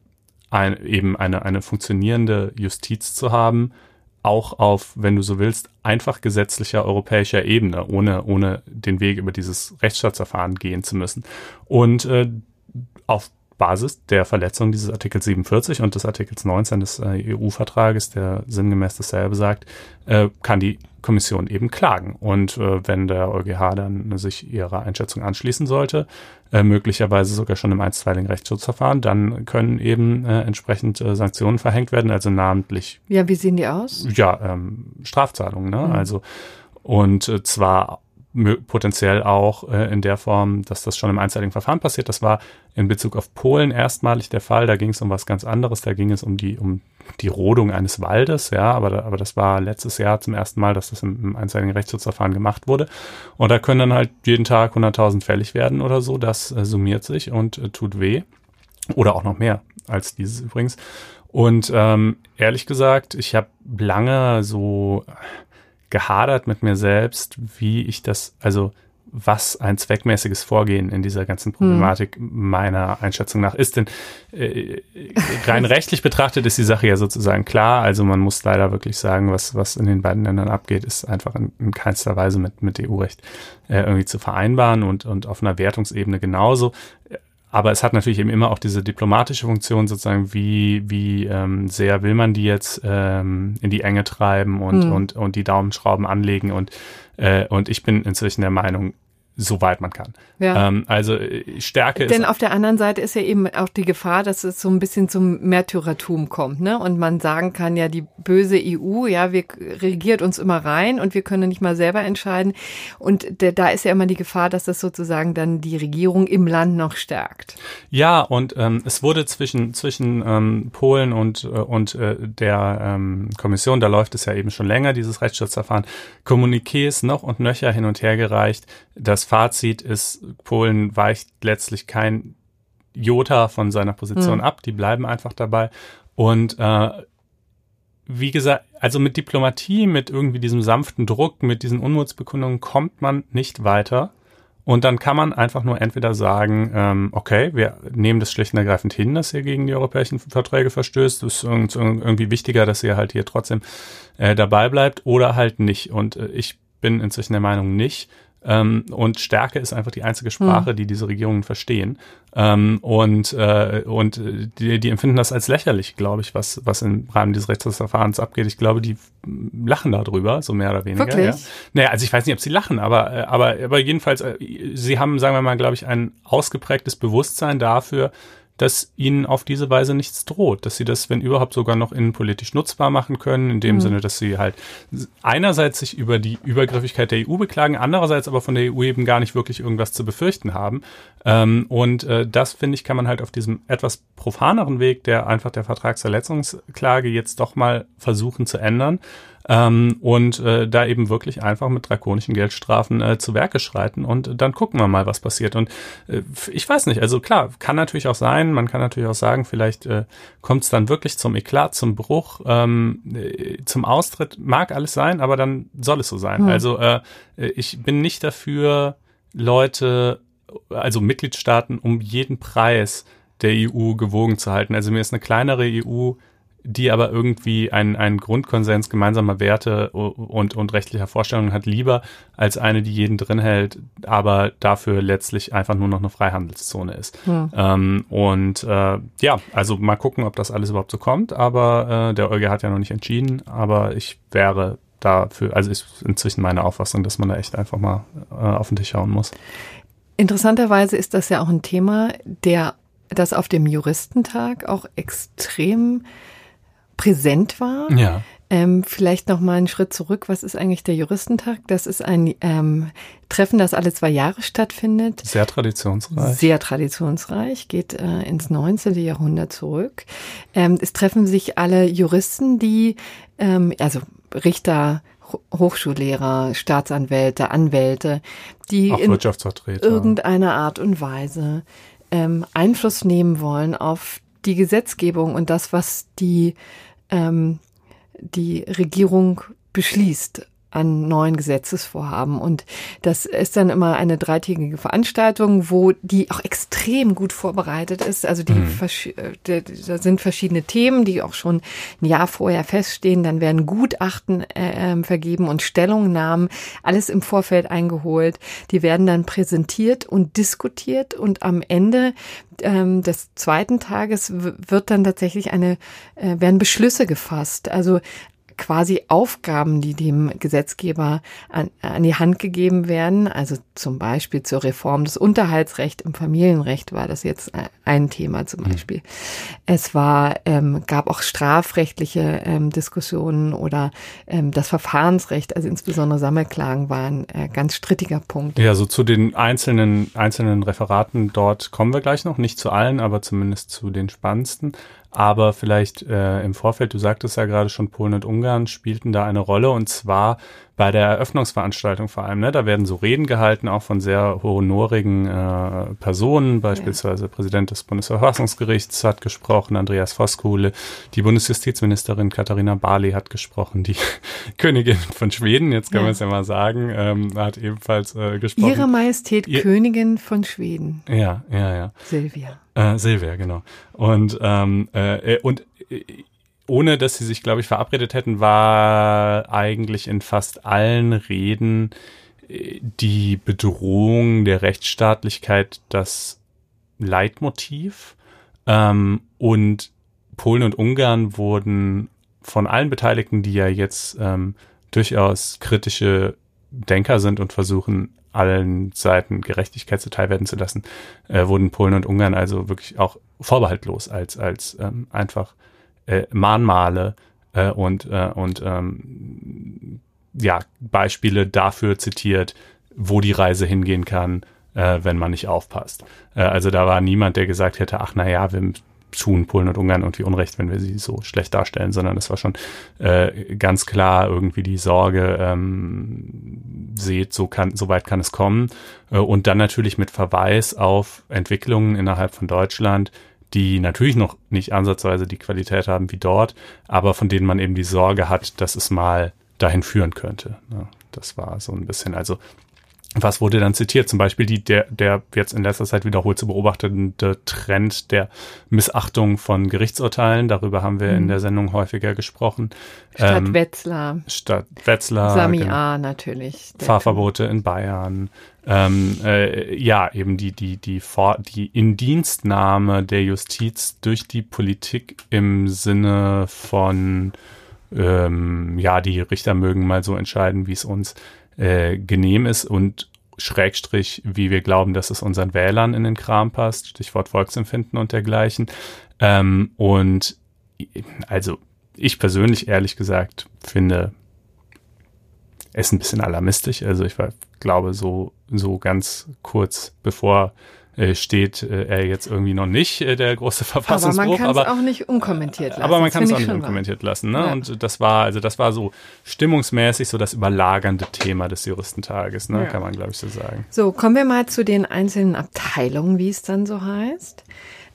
Speaker 2: ein, eben eine, eine funktionierende Justiz zu haben, auch auf, wenn du so willst, einfach gesetzlicher europäischer Ebene, ohne, ohne den Weg über dieses Rechtsstaatsverfahren gehen zu müssen. Und äh, auf Basis der Verletzung dieses Artikels 47 und des Artikels 19 des äh, EU-Vertrages, der sinngemäß dasselbe sagt, äh, kann die Kommission eben klagen. Und äh, wenn der EuGH dann sich ihrer Einschätzung anschließen sollte, äh, möglicherweise sogar schon im einstweiligen Rechtsschutzverfahren, dann können eben äh, entsprechend äh, Sanktionen verhängt werden, also namentlich.
Speaker 3: Ja, wie sehen die aus?
Speaker 2: Ja, ähm, Strafzahlungen, ne? Mhm. Also und zwar potenziell auch äh, in der Form, dass das schon im einzeitigen Verfahren passiert. Das war in Bezug auf Polen erstmalig der Fall. Da ging es um was ganz anderes. Da ging es um die um die Rodung eines Waldes, ja, aber aber das war letztes Jahr zum ersten Mal, dass das im, im einzeitigen Rechtsschutzverfahren gemacht wurde. Und da können dann halt jeden Tag 100.000 fällig werden oder so. Das äh, summiert sich und äh, tut weh oder auch noch mehr als dieses übrigens. Und ähm, ehrlich gesagt, ich habe lange so gehadert mit mir selbst, wie ich das, also was ein zweckmäßiges Vorgehen in dieser ganzen Problematik hm. meiner Einschätzung nach ist. Denn äh, rein rechtlich betrachtet ist die Sache ja sozusagen klar. Also man muss leider wirklich sagen, was, was in den beiden Ländern abgeht, ist einfach in, in keinster Weise mit, mit EU-Recht äh, irgendwie zu vereinbaren und, und auf einer Wertungsebene genauso aber es hat natürlich eben immer auch diese diplomatische Funktion, sozusagen, wie, wie ähm, sehr will man die jetzt ähm, in die Enge treiben und, mhm. und, und die Daumenschrauben anlegen. Und, äh, und ich bin inzwischen der Meinung, soweit man kann. Ja. Ähm, also äh, Stärke
Speaker 3: Denn auf der anderen Seite ist ja eben auch die Gefahr, dass es so ein bisschen zum Märtyrertum kommt, ne? Und man sagen kann ja, die böse EU, ja, wir regiert uns immer rein und wir können nicht mal selber entscheiden. Und de, da ist ja immer die Gefahr, dass das sozusagen dann die Regierung im Land noch stärkt.
Speaker 2: Ja, und ähm, es wurde zwischen zwischen ähm, Polen und äh, und äh, der ähm, Kommission, da läuft es ja eben schon länger dieses Rechtsschutzverfahren, Kommuniqués noch und nöcher hin und her gereicht. Das Fazit ist, Polen weicht letztlich kein Jota von seiner Position
Speaker 3: Mhm.
Speaker 2: ab, die bleiben einfach dabei. Und äh, wie gesagt, also mit Diplomatie, mit irgendwie diesem sanften Druck, mit diesen Unmutsbekundungen kommt man nicht weiter. Und dann kann man einfach nur entweder sagen, ähm, okay, wir nehmen das schlicht und ergreifend hin, dass ihr gegen die europäischen Verträge verstößt. Es ist irgend- irgendwie wichtiger, dass ihr halt hier trotzdem äh, dabei bleibt oder halt nicht. Und äh, ich bin inzwischen der Meinung nicht. Ähm, und Stärke ist einfach die einzige Sprache, die diese Regierungen verstehen. Ähm, und äh, und die, die empfinden das als lächerlich, glaube ich, was, was im Rahmen dieses Rechtsverfahrens abgeht. Ich glaube, die lachen darüber, so mehr oder weniger.
Speaker 3: Wirklich?
Speaker 2: Ja. Naja, also ich weiß nicht, ob sie lachen, aber, äh, aber, aber jedenfalls, äh, sie haben, sagen wir mal, glaube ich, ein ausgeprägtes Bewusstsein dafür, dass ihnen auf diese Weise nichts droht, dass sie das, wenn überhaupt, sogar noch innenpolitisch nutzbar machen können, in dem
Speaker 3: Mhm.
Speaker 2: Sinne, dass sie halt einerseits sich über die Übergriffigkeit der EU beklagen, andererseits aber von der EU eben gar nicht wirklich irgendwas zu befürchten haben. Ähm, und äh, das, finde ich, kann man halt auf diesem etwas profaneren Weg, der einfach der Vertragsverletzungsklage jetzt doch mal versuchen zu ändern. Ähm, und äh, da eben wirklich einfach mit drakonischen Geldstrafen äh, zu Werke schreiten und dann gucken wir mal, was passiert. Und äh, ich weiß nicht, also klar, kann natürlich auch sein, man kann natürlich auch sagen, vielleicht äh, kommt es dann wirklich zum Eklat, zum Bruch, ähm, äh, zum Austritt, mag alles sein, aber dann soll es so sein. Also äh, ich bin nicht dafür, Leute, also Mitgliedstaaten um jeden Preis der EU gewogen zu halten. Also mir ist eine kleinere EU die aber irgendwie einen, einen Grundkonsens gemeinsamer Werte und, und rechtlicher Vorstellungen hat, lieber als eine, die jeden drin hält, aber dafür letztlich einfach nur noch eine Freihandelszone ist. Ähm, und äh, ja, also mal gucken, ob das alles überhaupt so kommt, aber äh, der EuGH hat ja noch nicht entschieden, aber ich wäre dafür, also ist inzwischen meine Auffassung, dass man da echt einfach mal äh, auf den Tisch schauen muss.
Speaker 3: Interessanterweise ist das ja auch ein Thema, der das auf dem Juristentag auch extrem präsent war.
Speaker 2: Ja.
Speaker 3: Ähm, vielleicht noch mal einen Schritt zurück. Was ist eigentlich der Juristentag? Das ist ein ähm, Treffen, das alle zwei Jahre stattfindet.
Speaker 2: Sehr traditionsreich.
Speaker 3: Sehr traditionsreich, geht äh, ins 19. Jahrhundert zurück. Ähm, es treffen sich alle Juristen, die, ähm, also Richter, Ho- Hochschullehrer, Staatsanwälte, Anwälte, die
Speaker 2: Auch
Speaker 3: in irgendeiner Art und Weise ähm, Einfluss nehmen wollen auf die Gesetzgebung und das, was die, ähm, die Regierung beschließt an neuen Gesetzesvorhaben. Und das ist dann immer eine dreitägige Veranstaltung, wo die auch extrem gut vorbereitet ist. Also die, versch- äh, da sind verschiedene Themen, die auch schon ein Jahr vorher feststehen. Dann werden Gutachten äh, ähm, vergeben und Stellungnahmen, alles im Vorfeld eingeholt. Die werden dann präsentiert und diskutiert und am Ende ähm, des zweiten Tages wird dann tatsächlich eine, äh, werden Beschlüsse gefasst. Also quasi Aufgaben, die dem Gesetzgeber an, an die Hand gegeben werden. Also zum Beispiel zur Reform des Unterhaltsrechts im Familienrecht war das jetzt äh, ein Thema zum Beispiel. Es war, ähm, gab auch strafrechtliche ähm, Diskussionen oder ähm, das Verfahrensrecht, also insbesondere Sammelklagen waren ein ganz strittiger Punkt.
Speaker 2: Ja, so zu den einzelnen, einzelnen Referaten dort kommen wir gleich noch. Nicht zu allen, aber zumindest zu den spannendsten. Aber vielleicht äh, im Vorfeld, du sagtest ja gerade schon, Polen und Ungarn spielten da eine Rolle und zwar bei der Eröffnungsveranstaltung vor allem. Ne? Da werden so Reden gehalten, auch von sehr honorigen äh, Personen, beispielsweise Präsident des Bundesverfassungsgerichts hat gesprochen, Andreas Voskuhle, die Bundesjustizministerin Katharina Barley hat gesprochen, die Königin von Schweden, jetzt kann
Speaker 3: Ja.
Speaker 2: man es ja mal sagen, ähm, hat ebenfalls äh, gesprochen.
Speaker 3: Ihre Majestät
Speaker 2: Ihr-
Speaker 3: Königin von Schweden,
Speaker 2: ja, ja, ja.
Speaker 3: Silvia.
Speaker 2: Äh, Silvia, genau. Und, ähm, äh, äh, und äh, ohne dass sie sich, glaube ich, verabredet hätten, war eigentlich in fast allen Reden äh, die Bedrohung der Rechtsstaatlichkeit das Leitmotiv. Ähm, und Polen und Ungarn wurden von allen Beteiligten, die ja jetzt ähm, durchaus kritische Denker sind und versuchen, allen Seiten Gerechtigkeit zuteil werden zu lassen, äh, wurden Polen und Ungarn also wirklich auch vorbehaltlos als, als ähm, einfach äh, Mahnmale äh, und, äh, und ähm, ja, Beispiele dafür zitiert, wo die Reise hingehen kann, äh, wenn man nicht aufpasst. Äh, also da war niemand, der gesagt hätte, ach na ja, wir tun Polen und Ungarn irgendwie Unrecht, wenn wir sie so schlecht darstellen, sondern es war schon äh, ganz klar irgendwie die Sorge, ähm, seht, so kann, so weit kann es kommen. Äh, und dann natürlich mit Verweis auf Entwicklungen innerhalb von Deutschland, die natürlich noch nicht ansatzweise die Qualität haben wie dort, aber von denen man eben die Sorge hat, dass es mal dahin führen könnte. Ja, das war so ein bisschen, also was wurde dann zitiert? Zum Beispiel die, der, der jetzt in letzter Zeit wiederholt zu beobachtende Trend der Missachtung von Gerichtsurteilen. Darüber haben wir mhm. in der Sendung häufiger gesprochen.
Speaker 3: Stadt ähm, Wetzlar.
Speaker 2: Stadt Wetzlar.
Speaker 3: Sami genau. A natürlich.
Speaker 2: Fahrverbote in Bayern. Ähm, äh, ja, eben die, die, die, Vor die Indienstnahme der Justiz durch die Politik im Sinne von, ähm, ja, die Richter mögen mal so entscheiden, wie es uns äh, genehm ist und Schrägstrich, wie wir glauben, dass es unseren Wählern in den Kram passt, Stichwort Volksempfinden und dergleichen. Ähm, und also ich persönlich ehrlich gesagt finde es ein bisschen alarmistisch. Also ich war, glaube so so ganz kurz bevor äh, steht äh, er jetzt irgendwie noch nicht, äh, der große Verfassungsbruch. Aber
Speaker 3: man kann es auch nicht unkommentiert lassen.
Speaker 2: Aber man kann es auch nicht unkommentiert wahr. lassen. Ne? Ja. Und das war, also das war so stimmungsmäßig so das überlagernde Thema des Juristentages, ne? Ja. kann man glaube ich so sagen.
Speaker 3: So, kommen wir mal zu den einzelnen Abteilungen, wie es dann so heißt.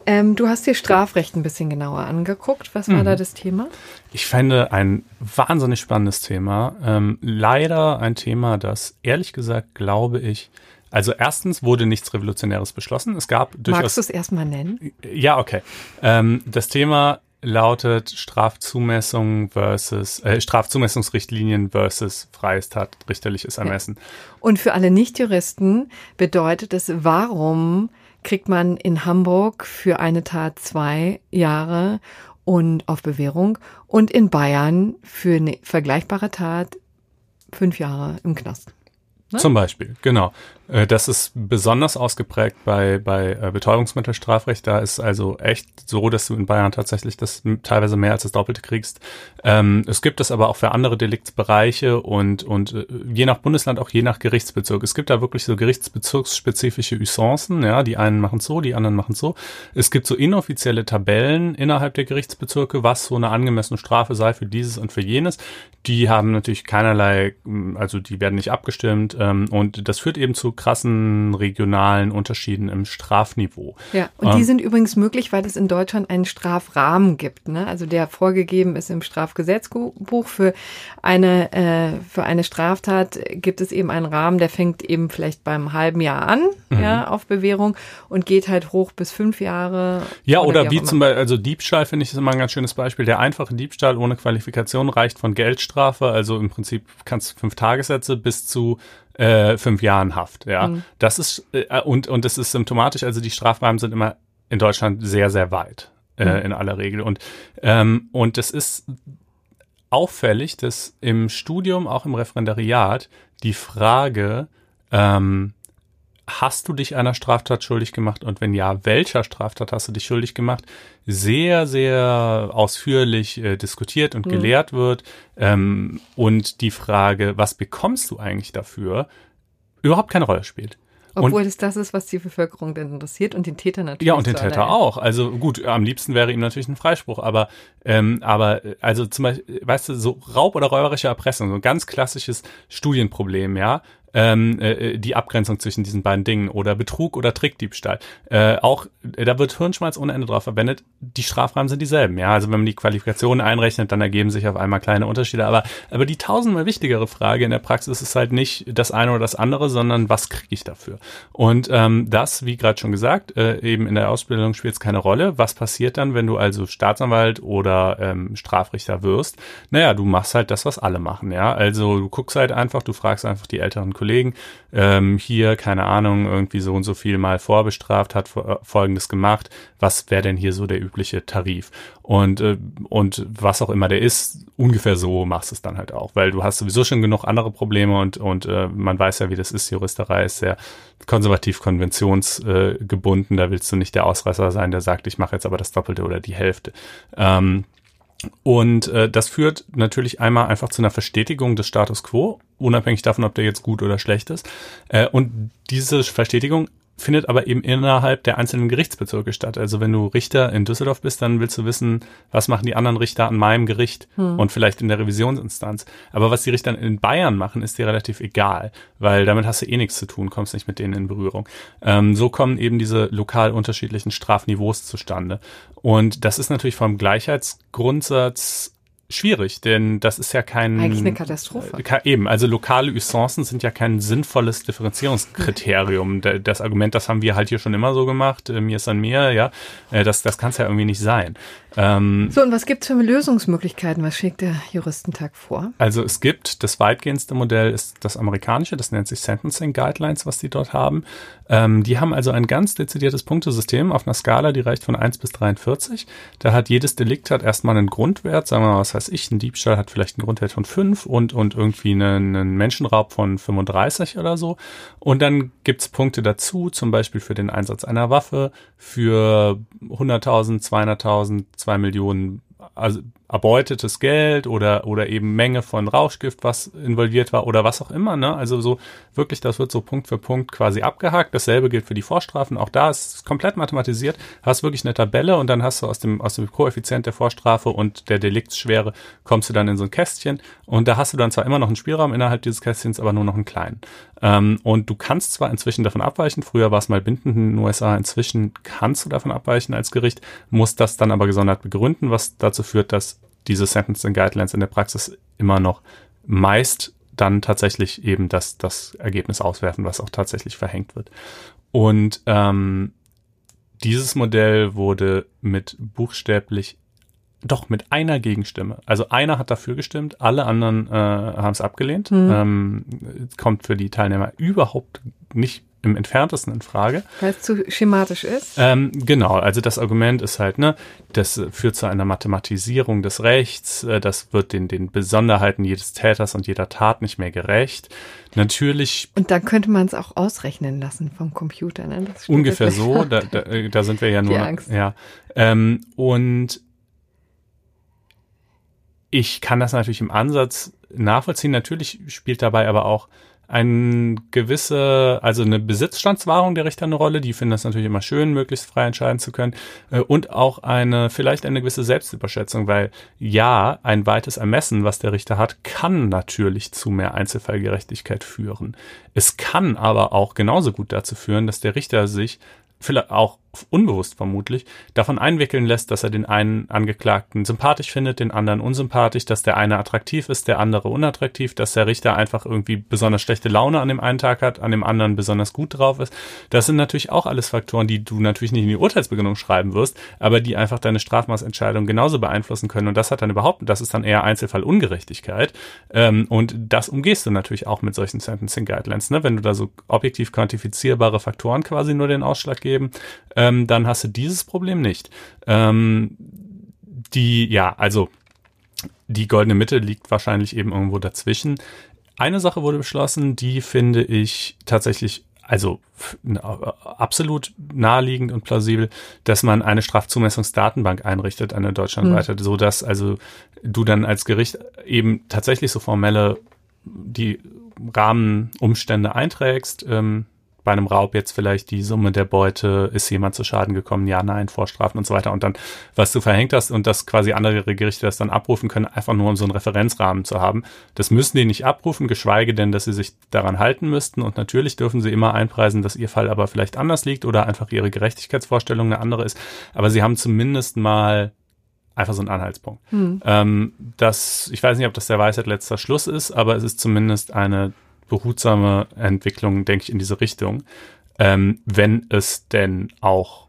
Speaker 3: Ähm, du hast dir Strafrecht ein bisschen genauer angeguckt. Was war mhm. da das Thema?
Speaker 2: Ich fände ein wahnsinnig spannendes Thema. Ähm, leider ein Thema, das ehrlich gesagt, glaube ich, also erstens wurde nichts Revolutionäres beschlossen. Es gab durchaus.
Speaker 3: Magst du es erstmal nennen?
Speaker 2: Ja, okay. Ähm, das Thema lautet Strafzumessung versus äh, Strafzumessungsrichtlinien versus freies tatrichterliches Ermessen. Ja.
Speaker 3: Und für alle Nichtjuristen bedeutet es, warum kriegt man in Hamburg für eine Tat zwei Jahre und auf Bewährung und in Bayern für eine vergleichbare Tat fünf Jahre im Knast?
Speaker 2: Ne? Zum Beispiel, genau. Äh, das ist besonders ausgeprägt bei, bei äh, Betäubungsmittelstrafrecht. Da ist also echt so, dass du in Bayern tatsächlich das teilweise mehr als das Doppelte kriegst. Ähm, es gibt es aber auch für andere Deliktsbereiche und, und äh, je nach Bundesland auch je nach Gerichtsbezirk. Es gibt da wirklich so gerichtsbezirksspezifische Usancen. Ja, die einen machen so, die anderen machen so. Es gibt so inoffizielle Tabellen innerhalb der Gerichtsbezirke, was so eine angemessene Strafe sei für dieses und für jenes. Die haben natürlich keinerlei, also die werden nicht abgestimmt ähm, und das führt eben zu krassen regionalen Unterschieden im Strafniveau.
Speaker 3: Ja, und ähm, die sind übrigens möglich, weil es in Deutschland einen Strafrahmen gibt, ne? Also der vorgegeben ist im Strafgesetzbuch für eine äh, für eine Straftat gibt es eben einen Rahmen, der fängt eben vielleicht beim halben Jahr an, mhm. ja, auf Bewährung und geht halt hoch bis fünf Jahre.
Speaker 2: Ja, oder, oder wie, wie zum Beispiel, also Diebstahl finde ich ist immer ein ganz schönes Beispiel. Der einfache Diebstahl ohne Qualifikation reicht von Geldstrafe, also im Prinzip kannst du fünf Tagessätze bis zu äh, fünf Jahren Haft. Ja, mhm. das ist äh, und und das ist symptomatisch. Also die Strafrahmen sind immer in Deutschland sehr sehr weit äh, mhm. in aller Regel und ähm, und es ist auffällig, dass im Studium auch im Referendariat die Frage ähm, hast du dich einer Straftat schuldig gemacht und wenn ja, welcher Straftat hast du dich schuldig gemacht, sehr, sehr ausführlich äh, diskutiert und mhm. gelehrt wird. Ähm, und die Frage, was bekommst du eigentlich dafür, überhaupt keine Rolle spielt.
Speaker 3: Obwohl und, es das ist, was die Bevölkerung denn interessiert und den Täter natürlich.
Speaker 2: Ja, und den Täter auch. Also gut, am liebsten wäre ihm natürlich ein Freispruch, aber, ähm, aber also zum Beispiel, weißt du, so Raub oder räuberische Erpressung, so ein ganz klassisches Studienproblem, ja ähm, äh, die Abgrenzung zwischen diesen beiden Dingen oder Betrug oder Trickdiebstahl. Äh, auch da wird Hirnschmalz ohne Ende drauf verwendet. Die Strafrahmen sind dieselben. Ja, also wenn man die Qualifikationen einrechnet, dann ergeben sich auf einmal kleine Unterschiede. Aber aber die tausendmal wichtigere Frage in der Praxis ist halt nicht das eine oder das andere, sondern was kriege ich dafür? Und ähm, das, wie gerade schon gesagt, äh, eben in der Ausbildung spielt es keine Rolle. Was passiert dann, wenn du also Staatsanwalt oder ähm, Strafrichter wirst? Naja, du machst halt das, was alle machen. Ja, also du guckst halt einfach, du fragst einfach die älteren Kollegen Kollegen, ähm, hier, keine Ahnung, irgendwie so und so viel mal vorbestraft, hat äh, Folgendes gemacht, was wäre denn hier so der übliche Tarif? Und, äh, und was auch immer der ist, ungefähr so machst du es dann halt auch, weil du hast sowieso schon genug andere Probleme und, und äh, man weiß ja, wie das ist, Juristerei ist sehr konservativ konventionsgebunden, äh, da willst du nicht der Ausreißer sein, der sagt, ich mache jetzt aber das Doppelte oder die Hälfte. Ähm, und äh, das führt natürlich einmal einfach zu einer Verstetigung des Status quo, unabhängig davon, ob der jetzt gut oder schlecht ist. Äh, und diese Verstetigung findet aber eben innerhalb der einzelnen Gerichtsbezirke statt. Also wenn du Richter in Düsseldorf bist, dann willst du wissen, was machen die anderen Richter an meinem Gericht hm. und vielleicht in der Revisionsinstanz. Aber was die Richter in Bayern machen, ist dir relativ egal, weil damit hast du eh nichts zu tun, kommst nicht mit denen in Berührung. Ähm, so kommen eben diese lokal unterschiedlichen Strafniveaus zustande. Und das ist natürlich vom Gleichheitsgrundsatz schwierig, denn das ist ja kein...
Speaker 3: Eigentlich eine Katastrophe.
Speaker 2: Äh, eben, also lokale Usancen sind ja kein sinnvolles Differenzierungskriterium. Das Argument, das haben wir halt hier schon immer so gemacht, äh, mir ist an mir, ja, äh, das, das kann es ja irgendwie nicht sein.
Speaker 3: Ähm, so, und was gibt es für Lösungsmöglichkeiten? Was schlägt der Juristentag vor?
Speaker 2: Also es gibt, das weitgehendste Modell ist das amerikanische, das nennt sich Sentencing Guidelines, was die dort haben. Ähm, die haben also ein ganz dezidiertes Punktesystem auf einer Skala, die reicht von 1 bis 43. Da hat jedes Delikt hat erstmal einen Grundwert, sagen wir mal, was weiß ich, ein Diebstahl hat vielleicht einen Grundwert von 5 und, und irgendwie einen, einen Menschenraub von 35 oder so. Und dann gibt's Punkte dazu, zum Beispiel für den Einsatz einer Waffe, für 100.000, 200.000, 2 Millionen also erbeutetes Geld oder, oder eben Menge von Rauschgift, was involviert war oder was auch immer. Ne? Also so wirklich, das wird so Punkt für Punkt quasi abgehakt. Dasselbe gilt für die Vorstrafen. Auch da ist es komplett mathematisiert. Hast wirklich eine Tabelle und dann hast du aus dem, aus dem Koeffizient der Vorstrafe und der Deliktsschwere kommst du dann in so ein Kästchen und da hast du dann zwar immer noch einen Spielraum innerhalb dieses Kästchens, aber nur noch einen kleinen. Ähm, und du kannst zwar inzwischen davon abweichen, früher war es mal bindend in den USA, inzwischen kannst du davon abweichen als Gericht, musst das dann aber gesondert begründen, was dazu führt, dass diese Sentencing Guidelines in der Praxis immer noch meist dann tatsächlich eben das, das Ergebnis auswerfen, was auch tatsächlich verhängt wird. Und ähm, dieses Modell wurde mit buchstäblich doch mit einer Gegenstimme. Also einer hat dafür gestimmt, alle anderen äh, haben es abgelehnt. Mhm. Ähm, kommt für die Teilnehmer überhaupt nicht im entferntesten in Frage.
Speaker 3: Weil es zu schematisch ist?
Speaker 2: Ähm, genau, also das Argument ist halt, ne, das führt zu einer Mathematisierung des Rechts, äh, das wird den, den Besonderheiten jedes Täters und jeder Tat nicht mehr gerecht. Natürlich.
Speaker 3: Und dann könnte man es auch ausrechnen lassen vom Computer, ne?
Speaker 2: ungefähr so, da, da, äh, da sind wir ja nur. Angst. Ja. Ähm, und ich kann das natürlich im Ansatz nachvollziehen. Natürlich spielt dabei aber auch ein gewisse, also eine Besitzstandswahrung der Richter eine Rolle. Die finden das natürlich immer schön, möglichst frei entscheiden zu können. Äh, und auch eine, vielleicht eine gewisse Selbstüberschätzung, weil ja, ein weites Ermessen, was der Richter hat, kann natürlich zu mehr Einzelfallgerechtigkeit führen. Es kann aber auch genauso gut dazu führen, dass der Richter sich vielleicht auch unbewusst vermutlich, davon einwickeln lässt, dass er den einen Angeklagten sympathisch findet, den anderen unsympathisch, dass der eine attraktiv ist, der andere unattraktiv, dass der Richter einfach irgendwie besonders schlechte Laune an dem einen Tag hat, an dem anderen besonders gut drauf ist. Das sind natürlich auch alles Faktoren, die du natürlich nicht in die Urteilsbegründung schreiben wirst, aber die einfach deine Strafmaßentscheidung genauso beeinflussen können. Und das hat dann überhaupt, das ist dann eher Einzelfallungerechtigkeit. Ähm, und das umgehst du natürlich auch mit solchen Sentencing Guidelines, ne? wenn du da so objektiv quantifizierbare Faktoren quasi nur den Ausschlag geben. Ähm, ähm, dann hast du dieses Problem nicht. Ähm, die, ja, also die goldene Mitte liegt wahrscheinlich eben irgendwo dazwischen. Eine Sache wurde beschlossen, die finde ich tatsächlich also absolut naheliegend und plausibel, dass man eine Strafzumessungsdatenbank einrichtet, eine deutschlandweite, mhm. so dass also du dann als Gericht eben tatsächlich so formelle die Rahmenumstände einträgst, ähm, bei einem Raub jetzt vielleicht die Summe der Beute, ist jemand zu Schaden gekommen, ja, nein, Vorstrafen und so weiter. Und dann, was du verhängt hast und dass quasi andere Gerichte das dann abrufen können, einfach nur um so einen Referenzrahmen zu haben. Das müssen die nicht abrufen, geschweige denn, dass sie sich daran halten müssten. Und natürlich dürfen sie immer einpreisen, dass ihr Fall aber vielleicht anders liegt oder einfach ihre Gerechtigkeitsvorstellung eine andere ist. Aber sie haben zumindest mal einfach so ein Anhaltspunkt. Hm. Ähm, das, ich weiß nicht, ob das der Weisheit letzter Schluss ist, aber es ist zumindest eine behutsame Entwicklung, denke ich, in diese Richtung, ähm, wenn es denn auch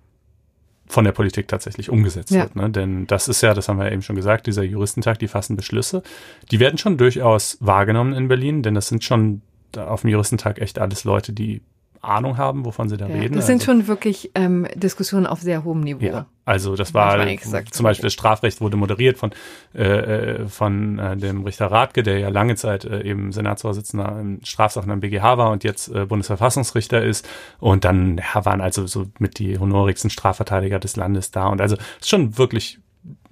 Speaker 2: von der Politik tatsächlich umgesetzt ja. wird. Ne? Denn das ist ja, das haben wir ja eben schon gesagt, dieser Juristentag, die fassen Beschlüsse. Die werden schon durchaus wahrgenommen in Berlin, denn das sind schon auf dem Juristentag echt alles Leute, die Ahnung haben, wovon sie da ja, reden.
Speaker 3: Das sind also, schon wirklich ähm, Diskussionen auf sehr hohem Niveau. Ja,
Speaker 2: also das war zum Beispiel das Strafrecht wurde moderiert von äh, äh, von äh, dem Richter Radke, der ja lange Zeit äh, eben Senatsvorsitzender in Strafsachen am BGH war und jetzt äh, Bundesverfassungsrichter ist. Und dann ja, waren also so mit die honorigsten Strafverteidiger des Landes da. Und also ist schon wirklich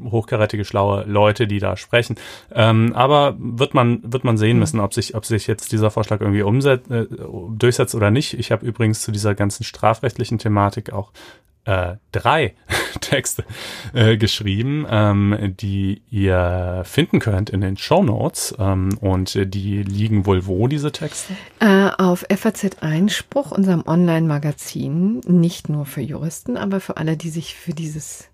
Speaker 2: hochkarätige, schlaue Leute, die da sprechen. Ähm, aber wird man, wird man sehen müssen, ob sich, ob sich jetzt dieser Vorschlag irgendwie umset, äh, durchsetzt oder nicht. Ich habe übrigens zu dieser ganzen strafrechtlichen Thematik auch äh, drei Texte äh, geschrieben, ähm, die ihr finden könnt in den Show Notes. Ähm, und die liegen wohl wo, diese Texte?
Speaker 3: Äh, auf FAZ Einspruch, unserem Online-Magazin, nicht nur für Juristen, aber für alle, die sich für dieses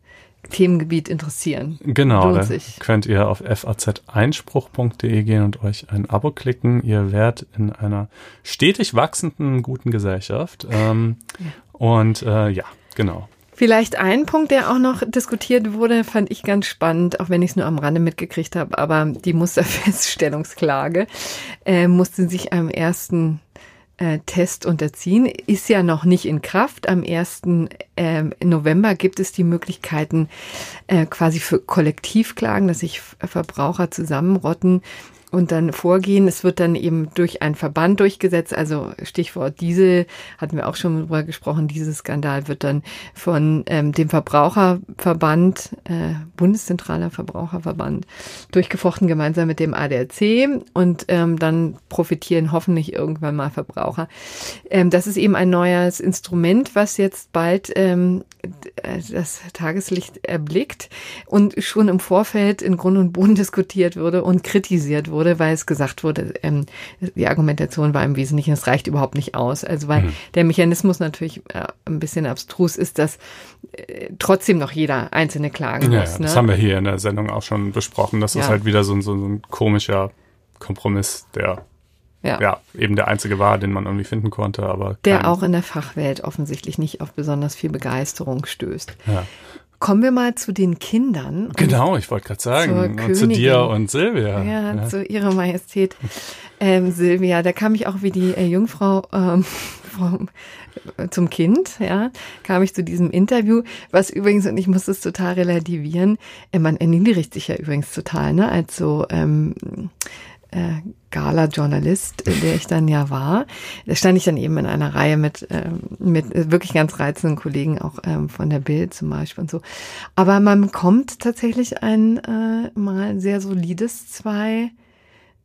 Speaker 3: Themengebiet interessieren.
Speaker 2: Genau, da könnt ihr auf faz-einspruch.de gehen und euch ein Abo klicken. Ihr werdet in einer stetig wachsenden guten Gesellschaft. Ähm, ja. Und äh, ja, Genau.
Speaker 3: Vielleicht ein Punkt, der auch noch diskutiert wurde, fand ich ganz spannend, auch wenn ich es nur am Rande mitgekriegt habe, aber die Musterfeststellungsklage äh, musste sich am ersten äh, Test unterziehen, ist ja noch nicht in Kraft. Am 1. Äh, November gibt es die Möglichkeiten äh, quasi für Kollektivklagen, dass sich Verbraucher zusammenrotten und dann vorgehen. Es wird dann eben durch einen Verband durchgesetzt. Also Stichwort Diesel hatten wir auch schon drüber gesprochen. Dieser Skandal wird dann von ähm, dem Verbraucherverband, äh, Bundeszentraler Verbraucherverband, durchgefochten gemeinsam mit dem ADAC und ähm, dann profitieren hoffentlich irgendwann mal Verbraucher. Ähm, das ist eben ein neues Instrument, was jetzt bald ähm, das Tageslicht erblickt und schon im Vorfeld in Grund und Boden diskutiert wurde und kritisiert wurde wurde, weil es gesagt wurde, ähm, die Argumentation war im Wesentlichen, es reicht überhaupt nicht aus. Also weil mhm. der Mechanismus natürlich äh, ein bisschen abstrus ist, dass äh, trotzdem noch jeder einzelne klagen
Speaker 2: ja,
Speaker 3: muss.
Speaker 2: Ja, das ne? haben wir hier in der Sendung auch schon besprochen. Das ja. ist halt wieder so, so, so ein komischer Kompromiss, der ja. ja, eben der einzige war, den man irgendwie finden konnte, aber.
Speaker 3: Der auch in der Fachwelt offensichtlich nicht auf besonders viel Begeisterung stößt.
Speaker 2: Ja.
Speaker 3: Kommen wir mal zu den Kindern.
Speaker 2: Genau, ich wollte gerade sagen. Und zu dir und Silvia.
Speaker 3: Ja, ja. zu ihrer Majestät ähm, Silvia. Da kam ich auch wie die äh, Jungfrau ähm, vom, äh, zum Kind, ja, kam ich zu diesem Interview, was übrigens, und ich muss es total relativieren, äh, man erniedrigt sich ja übrigens total, ne, als so ähm, äh, Gala-Journalist, der ich dann ja war. Da stand ich dann eben in einer Reihe mit, ähm, mit wirklich ganz reizenden Kollegen, auch ähm, von der Bild zum Beispiel und so. Aber man kommt tatsächlich ein äh, mal sehr solides zwei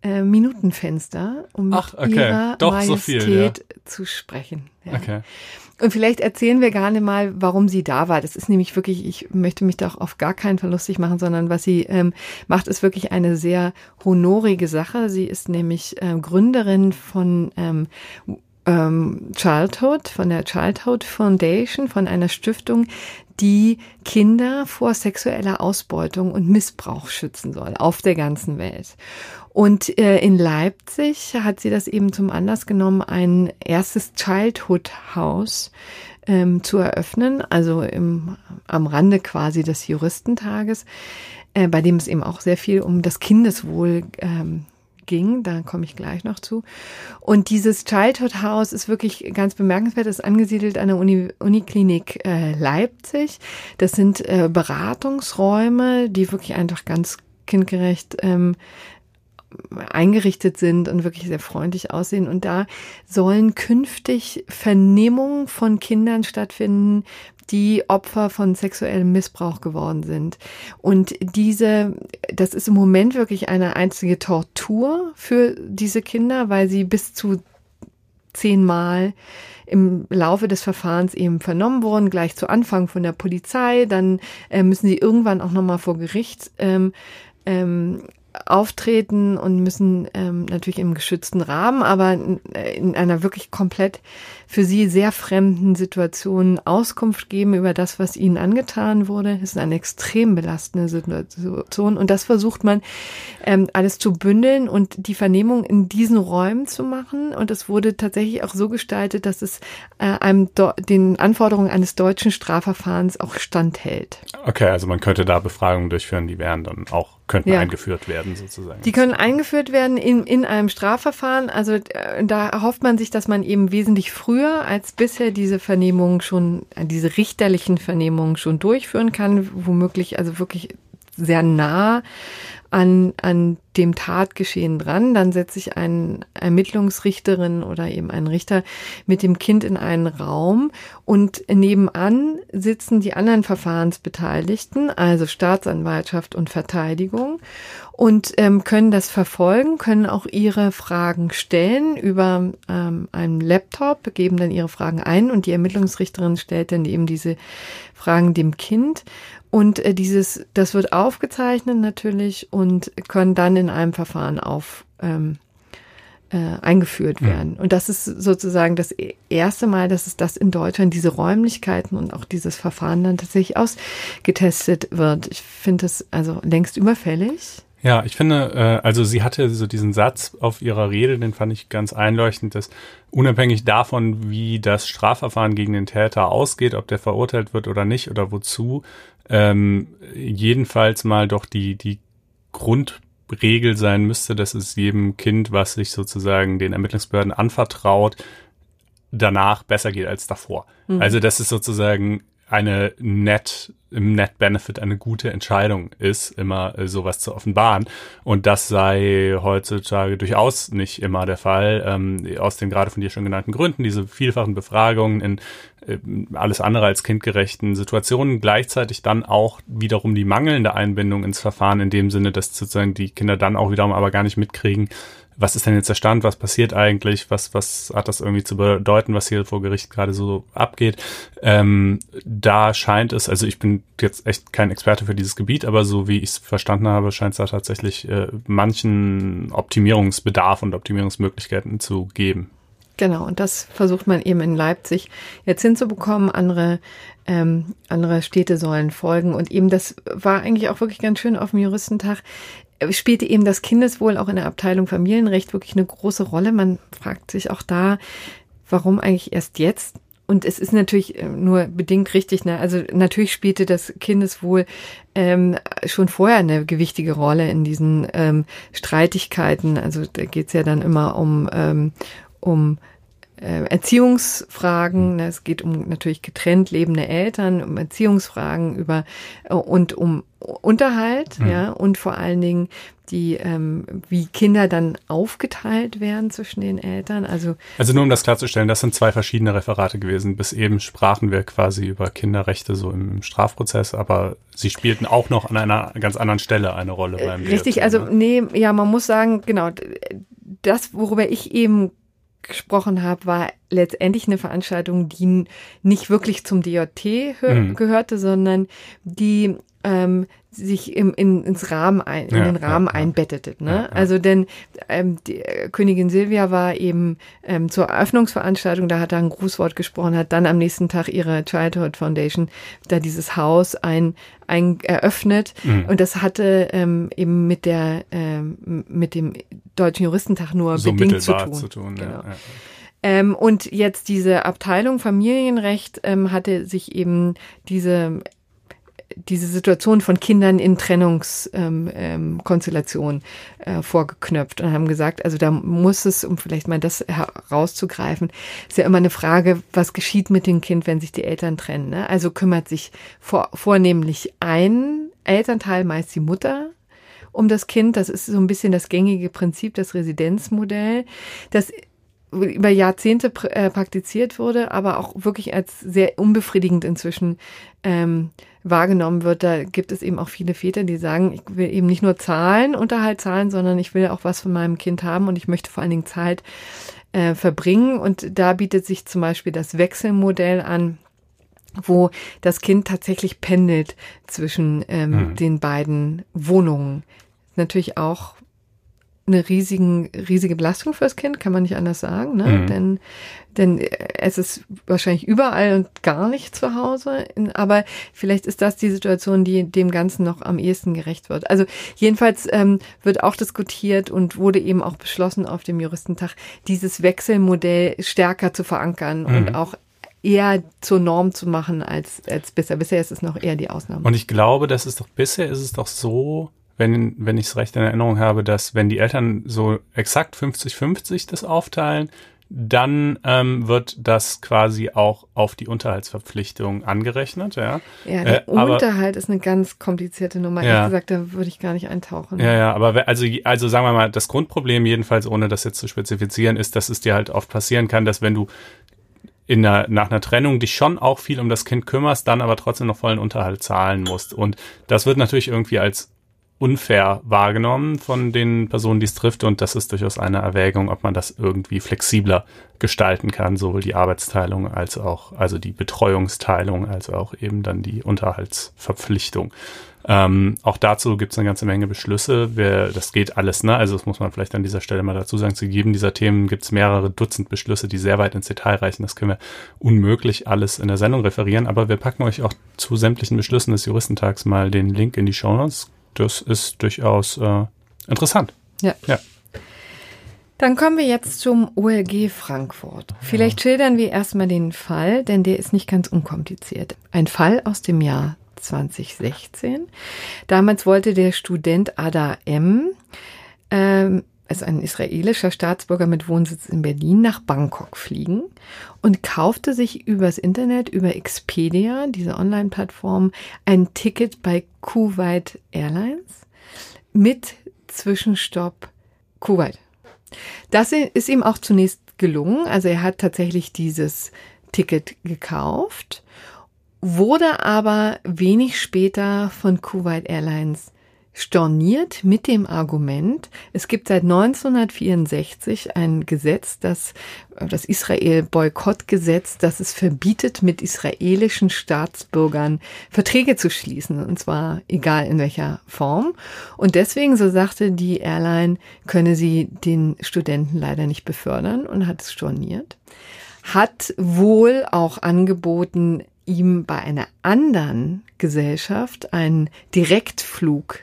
Speaker 3: äh, Minutenfenster, um
Speaker 2: Ach,
Speaker 3: mit okay. ihrer
Speaker 2: Doch,
Speaker 3: Majestät
Speaker 2: so viel, ja.
Speaker 3: zu sprechen.
Speaker 2: Ja. Okay.
Speaker 3: Und vielleicht erzählen wir gar mal, warum sie da war. Das ist nämlich wirklich, ich möchte mich doch auf gar keinen Fall lustig machen, sondern was sie ähm, macht, ist wirklich eine sehr honorige Sache. Sie ist nämlich äh, Gründerin von ähm, ähm, Childhood, von der Childhood Foundation, von einer Stiftung, die Kinder vor sexueller Ausbeutung und Missbrauch schützen soll auf der ganzen Welt. Und äh, in Leipzig hat sie das eben zum Anlass genommen, ein erstes Childhood House ähm, zu eröffnen, also im, am Rande quasi des Juristentages, äh, bei dem es eben auch sehr viel um das Kindeswohl ähm, ging, da komme ich gleich noch zu. Und dieses Childhood House ist wirklich ganz bemerkenswert, ist angesiedelt an der Uni, Uniklinik äh, Leipzig. Das sind äh, Beratungsräume, die wirklich einfach ganz kindgerecht ähm, eingerichtet sind und wirklich sehr freundlich aussehen. Und da sollen künftig Vernehmungen von Kindern stattfinden, die Opfer von sexuellem Missbrauch geworden sind. Und diese, das ist im Moment wirklich eine einzige Tortur für diese Kinder, weil sie bis zu zehnmal im Laufe des Verfahrens eben vernommen wurden, gleich zu Anfang von der Polizei, dann äh, müssen sie irgendwann auch nochmal vor Gericht ähm, ähm, auftreten und müssen ähm, natürlich im geschützten Rahmen, aber in, in einer wirklich komplett für sie sehr fremden Situation Auskunft geben über das, was ihnen angetan wurde. Das ist eine extrem belastende Situation und das versucht man ähm, alles zu bündeln und die Vernehmung in diesen Räumen zu machen. Und es wurde tatsächlich auch so gestaltet, dass es äh, einem den Anforderungen eines deutschen Strafverfahrens auch standhält.
Speaker 2: Okay, also man könnte da Befragungen durchführen, die wären dann auch könnten ja. eingeführt werden sozusagen.
Speaker 3: Die können eingeführt werden in, in einem Strafverfahren. Also äh, da erhofft man sich, dass man eben wesentlich früher als bisher diese Vernehmungen schon, äh, diese richterlichen Vernehmungen schon durchführen kann, womöglich also wirklich sehr nah an, an dem Tatgeschehen dran. Dann setzt sich ein Ermittlungsrichterin oder eben ein Richter mit dem Kind in einen Raum und nebenan sitzen die anderen Verfahrensbeteiligten, also Staatsanwaltschaft und Verteidigung und ähm, können das verfolgen, können auch ihre Fragen stellen über ähm, einen Laptop, geben dann ihre Fragen ein und die Ermittlungsrichterin stellt dann eben diese Fragen dem Kind und äh, dieses, das wird aufgezeichnet natürlich und können dann in einem Verfahren auf ähm, äh, eingeführt werden. Mhm. Und das ist sozusagen das e-, erste Mal, dass es das in Deutschland, diese Räumlichkeiten und auch dieses Verfahren dann tatsächlich ausgetestet wird. Ich finde das also längst überfällig.
Speaker 2: Ja, ich finde, äh, also sie hatte so diesen Satz auf ihrer Rede, den fand ich ganz einleuchtend, dass unabhängig davon, wie das Strafverfahren gegen den Täter ausgeht, ob der verurteilt wird oder nicht oder wozu, ähm, jedenfalls mal doch die, die Grundregel sein müsste, dass es jedem Kind, was sich sozusagen den Ermittlungsbehörden anvertraut, danach besser geht als davor. Mhm. Also das ist sozusagen eine Net, im Net-Benefit eine gute Entscheidung ist, immer äh, sowas zu offenbaren. Und das sei heutzutage durchaus nicht immer der Fall, ähm, aus den gerade von dir schon genannten Gründen, diese vielfachen Befragungen in äh, alles andere als kindgerechten Situationen, gleichzeitig dann auch wiederum die mangelnde Einbindung ins Verfahren in dem Sinne, dass sozusagen die Kinder dann auch wiederum aber gar nicht mitkriegen, was ist denn jetzt der Stand, was passiert eigentlich, was, was hat das irgendwie zu bedeuten, was hier vor Gericht gerade so abgeht. Ähm, da scheint es, also ich bin jetzt echt kein Experte für dieses Gebiet, aber so wie ich es verstanden habe, scheint es da tatsächlich äh, manchen Optimierungsbedarf und Optimierungsmöglichkeiten zu geben.
Speaker 3: Genau, und das versucht man eben in Leipzig jetzt hinzubekommen. Andere, ähm, andere Städte sollen folgen. Und eben das war eigentlich auch wirklich ganz schön auf dem Juristentag spielte eben das Kindeswohl auch in der Abteilung Familienrecht wirklich eine große Rolle. Man fragt sich auch da, warum eigentlich erst jetzt? Und es ist natürlich äh, nur bedingt richtig. Ne? Also natürlich spielte das Kindeswohl ähm, schon vorher eine gewichtige Rolle in diesen ähm, Streitigkeiten. Also da geht's ja dann immer um, ähm, um Erziehungsfragen. Ne? Es geht um natürlich getrennt lebende Eltern, um Erziehungsfragen über äh, und um Unterhalt, mhm. ja, und vor allen Dingen die, ähm, wie Kinder dann aufgeteilt werden zwischen den Eltern. Also,
Speaker 2: also nur um das klarzustellen, das sind zwei verschiedene Referate gewesen. Bis eben sprachen wir quasi über Kinderrechte so im, im Strafprozess, aber sie spielten auch noch an einer ganz anderen Stelle eine Rolle beim
Speaker 3: Richtig, also ne? nee, ja, man muss sagen, genau, das, worüber ich eben gesprochen habe, war letztendlich eine Veranstaltung, die nicht wirklich zum DJT mhm. gehörte, sondern die ähm, sich im, in, ins Rahmen ein, in ja, den Rahmen ja, einbettete. Ne? Ja, also denn ähm, die äh, Königin Silvia war eben ähm, zur Eröffnungsveranstaltung, da hat er ein Grußwort gesprochen, hat dann am nächsten Tag ihre Childhood Foundation da dieses Haus ein, ein eröffnet mhm. und das hatte ähm, eben mit der ähm, mit dem Deutschen Juristentag nur so bedingt zu tun. Zu tun genau. ja. Ähm, und jetzt diese Abteilung Familienrecht ähm, hatte sich eben diese diese Situation von Kindern in Trennungskonstellationen ähm, ähm, äh, vorgeknöpft und haben gesagt, also da muss es, um vielleicht mal das herauszugreifen, ist ja immer eine Frage, was geschieht mit dem Kind, wenn sich die Eltern trennen. Ne? Also kümmert sich vor, vornehmlich ein Elternteil, meist die Mutter, um das Kind. Das ist so ein bisschen das gängige Prinzip, das Residenzmodell. Das über Jahrzehnte äh, praktiziert wurde, aber auch wirklich als sehr unbefriedigend inzwischen ähm, wahrgenommen wird. Da gibt es eben auch viele Väter, die sagen, ich will eben nicht nur Zahlen, Unterhalt zahlen, sondern ich will auch was von meinem Kind haben und ich möchte vor allen Dingen Zeit äh, verbringen. Und da bietet sich zum Beispiel das Wechselmodell an wo das Kind tatsächlich pendelt zwischen ähm, mhm. den beiden Wohnungen. Natürlich auch eine riesigen, riesige Belastung fürs Kind, kann man nicht anders sagen, ne? Mhm. Denn, denn es ist wahrscheinlich überall und gar nicht zu Hause. Aber vielleicht ist das die Situation, die dem Ganzen noch am ehesten gerecht wird. Also jedenfalls ähm, wird auch diskutiert und wurde eben auch beschlossen auf dem Juristentag, dieses Wechselmodell stärker zu verankern mhm. und auch eher zur Norm zu machen als, als bisher. Bisher ist es noch eher die Ausnahme.
Speaker 2: Und ich glaube, das ist doch, bisher ist es doch so, wenn, wenn ich es recht in Erinnerung habe, dass wenn die Eltern so exakt 50-50 das aufteilen, dann ähm, wird das quasi auch auf die Unterhaltsverpflichtung angerechnet. Ja,
Speaker 3: Ja, der
Speaker 2: Äh, aber-
Speaker 3: Unterhalt ist eine ganz komplizierte Nummer.
Speaker 2: Ja.
Speaker 3: Ehrlich gesagt, da würde ich gar nicht eintauchen.
Speaker 2: Ja, ja, aber also, also sagen wir mal, das Grundproblem jedenfalls, ohne das jetzt zu spezifizieren, ist, dass es dir halt oft passieren kann, dass wenn du in einer, nach einer Trennung dich schon auch viel um das Kind kümmerst, dann aber trotzdem noch vollen Unterhalt zahlen musst. Und das wird natürlich irgendwie als unfair wahrgenommen von den Personen, die es trifft. Und das ist durchaus eine Erwägung, ob man das irgendwie flexibler gestalten kann, sowohl die Arbeitsteilung als auch, also die Betreuungsteilung, als auch eben dann die Unterhaltsverpflichtung. Ähm, auch dazu gibt es eine ganze Menge Beschlüsse. Wer, das geht alles, ne? Also das muss man vielleicht an dieser Stelle mal dazu sagen. Zu jedem dieser Themen gibt es mehrere Dutzend Beschlüsse, die sehr weit ins Detail reichen. Das können wir unmöglich alles in der Sendung referieren, aber wir packen euch auch zu sämtlichen Beschlüssen des Juristentags mal den Link in die Show Notes. Das ist durchaus äh, interessant.
Speaker 3: Ja.
Speaker 2: Ja.
Speaker 3: Dann kommen wir jetzt zum OLG Frankfurt. Vielleicht schildern wir erstmal den Fall, denn der ist nicht ganz unkompliziert. Ein Fall aus dem Jahr 2016. Damals wollte der Student Ada M., ähm, ist ein israelischer Staatsbürger mit Wohnsitz in Berlin, nach Bangkok fliegen und kaufte sich übers Internet, über Expedia, diese Online-Plattform, ein Ticket bei Kuwait Airlines mit Zwischenstopp Kuwait. Das ist ihm auch zunächst gelungen. Also er hat tatsächlich dieses Ticket gekauft, wurde aber wenig später von Kuwait Airlines storniert mit dem Argument, es gibt seit 1964 ein Gesetz, das das Israel-Boykott-Gesetz, das es verbietet, mit israelischen Staatsbürgern Verträge zu schließen, und zwar egal in welcher Form. Und deswegen, so sagte die Airline, könne sie den Studenten leider nicht befördern und hat es storniert. Hat wohl auch angeboten, ihm bei einer anderen Gesellschaft einen Direktflug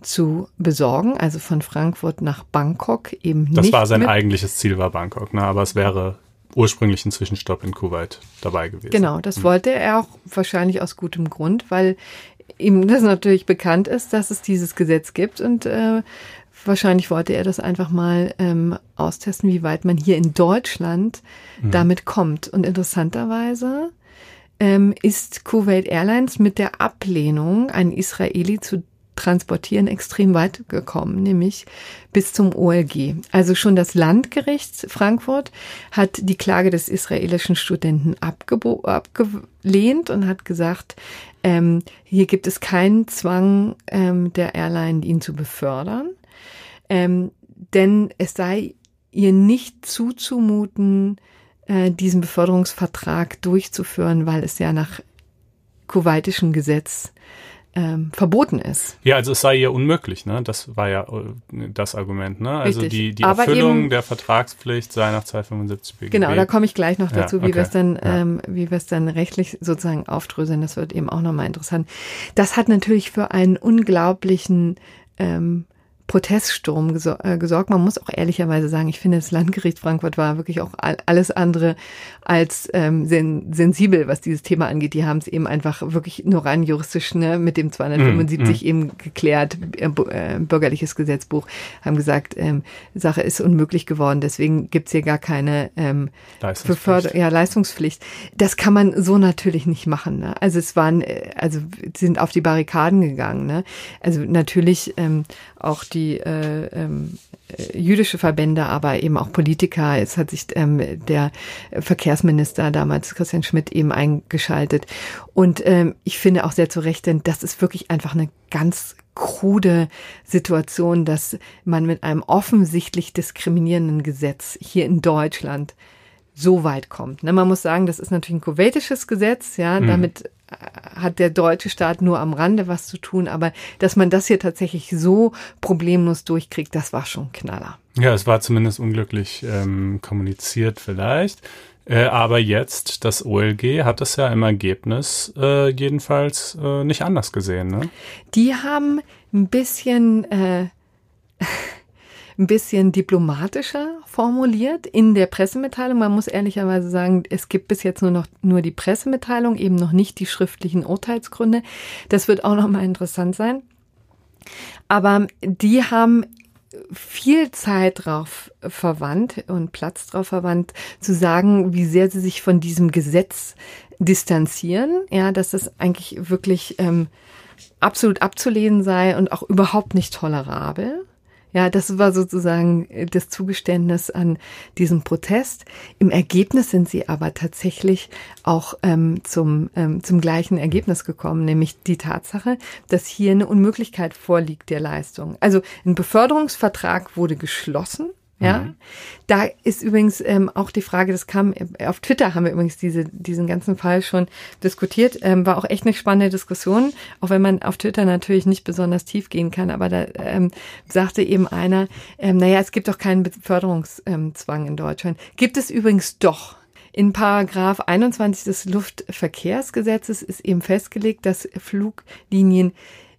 Speaker 3: zu besorgen, also von Frankfurt nach Bangkok eben
Speaker 2: Das
Speaker 3: nicht
Speaker 2: war sein eigentliches Ziel, war Bangkok, ne? aber es wäre ursprünglich ein Zwischenstopp in Kuwait dabei gewesen.
Speaker 3: Genau, das wollte er auch wahrscheinlich aus gutem Grund, weil ihm das natürlich bekannt ist, dass es dieses Gesetz gibt und äh, wahrscheinlich wollte er das einfach mal ähm, austesten, wie weit man hier in Deutschland damit kommt. Und interessanterweise ähm, ist Kuwait Airlines mit der Ablehnung, einen Israeli zu transportieren, extrem weit gekommen, nämlich bis zum OLG. Also schon das Landgericht Frankfurt hat die Klage des israelischen Studenten abgelehnt und hat gesagt, ähm, hier gibt es keinen Zwang ähm, der Airline, ihn zu befördern, ähm, denn es sei ihr nicht zuzumuten, äh, diesen Beförderungsvertrag durchzuführen, weil es ja nach kuwaitischem Gesetz ähm, verboten ist.
Speaker 2: Ja, also es sei ja unmöglich, ne? Das war ja äh, das Argument, ne? Also
Speaker 3: Richtig.
Speaker 2: die, die
Speaker 3: Aber
Speaker 2: Erfüllung
Speaker 3: eben-
Speaker 2: der Vertragspflicht sei nach 275 BGB.
Speaker 3: Genau, da komme ich gleich noch
Speaker 2: Ja,
Speaker 3: dazu, wie
Speaker 2: okay.
Speaker 3: wir es dann,
Speaker 2: Ja.
Speaker 3: ähm, wie wir es dann rechtlich sozusagen aufdröseln. Das wird eben auch nochmal interessant. Das hat natürlich für einen unglaublichen ähm, Proteststurm äh, gesorgt. Man muss auch ehrlicherweise sagen, ich finde, das Landgericht Frankfurt war wirklich auch all alles andere als ähm, sen sensibel, was dieses Thema angeht. Die haben es eben einfach wirklich nur rein juristisch ne, mit dem 275 eben geklärt, äh, äh, bürgerliches Gesetzbuch, haben gesagt, ähm, Sache ist unmöglich geworden, deswegen gibt's hier gar keine ähm,
Speaker 2: Leistungspflicht.
Speaker 3: Ja, Leistungspflicht. Das kann man so natürlich nicht machen. Ne? Also es waren, äh, also sind auf die Barrikaden gegangen. Ne? Also natürlich ähm, auch die äh, ähm, äh, jüdische Verbände, aber eben auch Politiker. Es hat sich ähm, der Verkehrsminister damals, Christian Schmidt, eben eingeschaltet. Und ähm, ich finde auch sehr zu Recht, denn das ist wirklich einfach eine ganz krude Situation, dass man mit einem offensichtlich diskriminierenden Gesetz hier in Deutschland so weit kommt. Ne, man muss sagen, das ist natürlich ein kuwaitisches Gesetz, ja, damit äh, hat der deutsche Staat nur am Rande was zu tun, aber dass man das hier tatsächlich so problemlos durchkriegt, das war schon ein Knaller.
Speaker 2: Ja, es war zumindest unglücklich ähm, kommuniziert vielleicht. Äh, aber jetzt, das OLG hat es ja im Ergebnis äh, jedenfalls äh, nicht anders gesehen. Ne?
Speaker 3: Die haben ein bisschen, äh, ein bisschen diplomatischer formuliert in der Pressemitteilung. Man muss ehrlicherweise sagen, es gibt bis jetzt nur noch nur die Pressemitteilung, eben noch nicht die schriftlichen Urteilsgründe. Das wird auch noch mal interessant sein. Aber die haben viel Zeit drauf verwandt und Platz drauf verwandt, zu sagen, wie sehr sie sich von diesem Gesetz distanzieren, ja, dass das eigentlich wirklich ähm, absolut abzulehnen sei und auch überhaupt nicht tolerabel. Ja, das war sozusagen äh, das Zugeständnis an diesem Protest. Im Ergebnis sind sie aber tatsächlich auch ähm, zum, ähm, zum gleichen Ergebnis gekommen, nämlich die Tatsache, dass hier eine Unmöglichkeit vorliegt der Leistung. Also ein Beförderungsvertrag wurde geschlossen ja, mhm. da ist übrigens ähm, auch die Frage, das kam äh, auf Twitter haben wir übrigens diese, diesen ganzen Fall schon diskutiert, ähm, war auch echt eine spannende Diskussion, auch wenn man auf Twitter natürlich nicht besonders tief gehen kann, aber da ähm, sagte eben einer, ähm, naja, es gibt doch keinen Beförderungszwang in Deutschland. Gibt es übrigens doch. In Paragraph 21 des Luftverkehrsgesetzes ist eben festgelegt, dass Fluglinien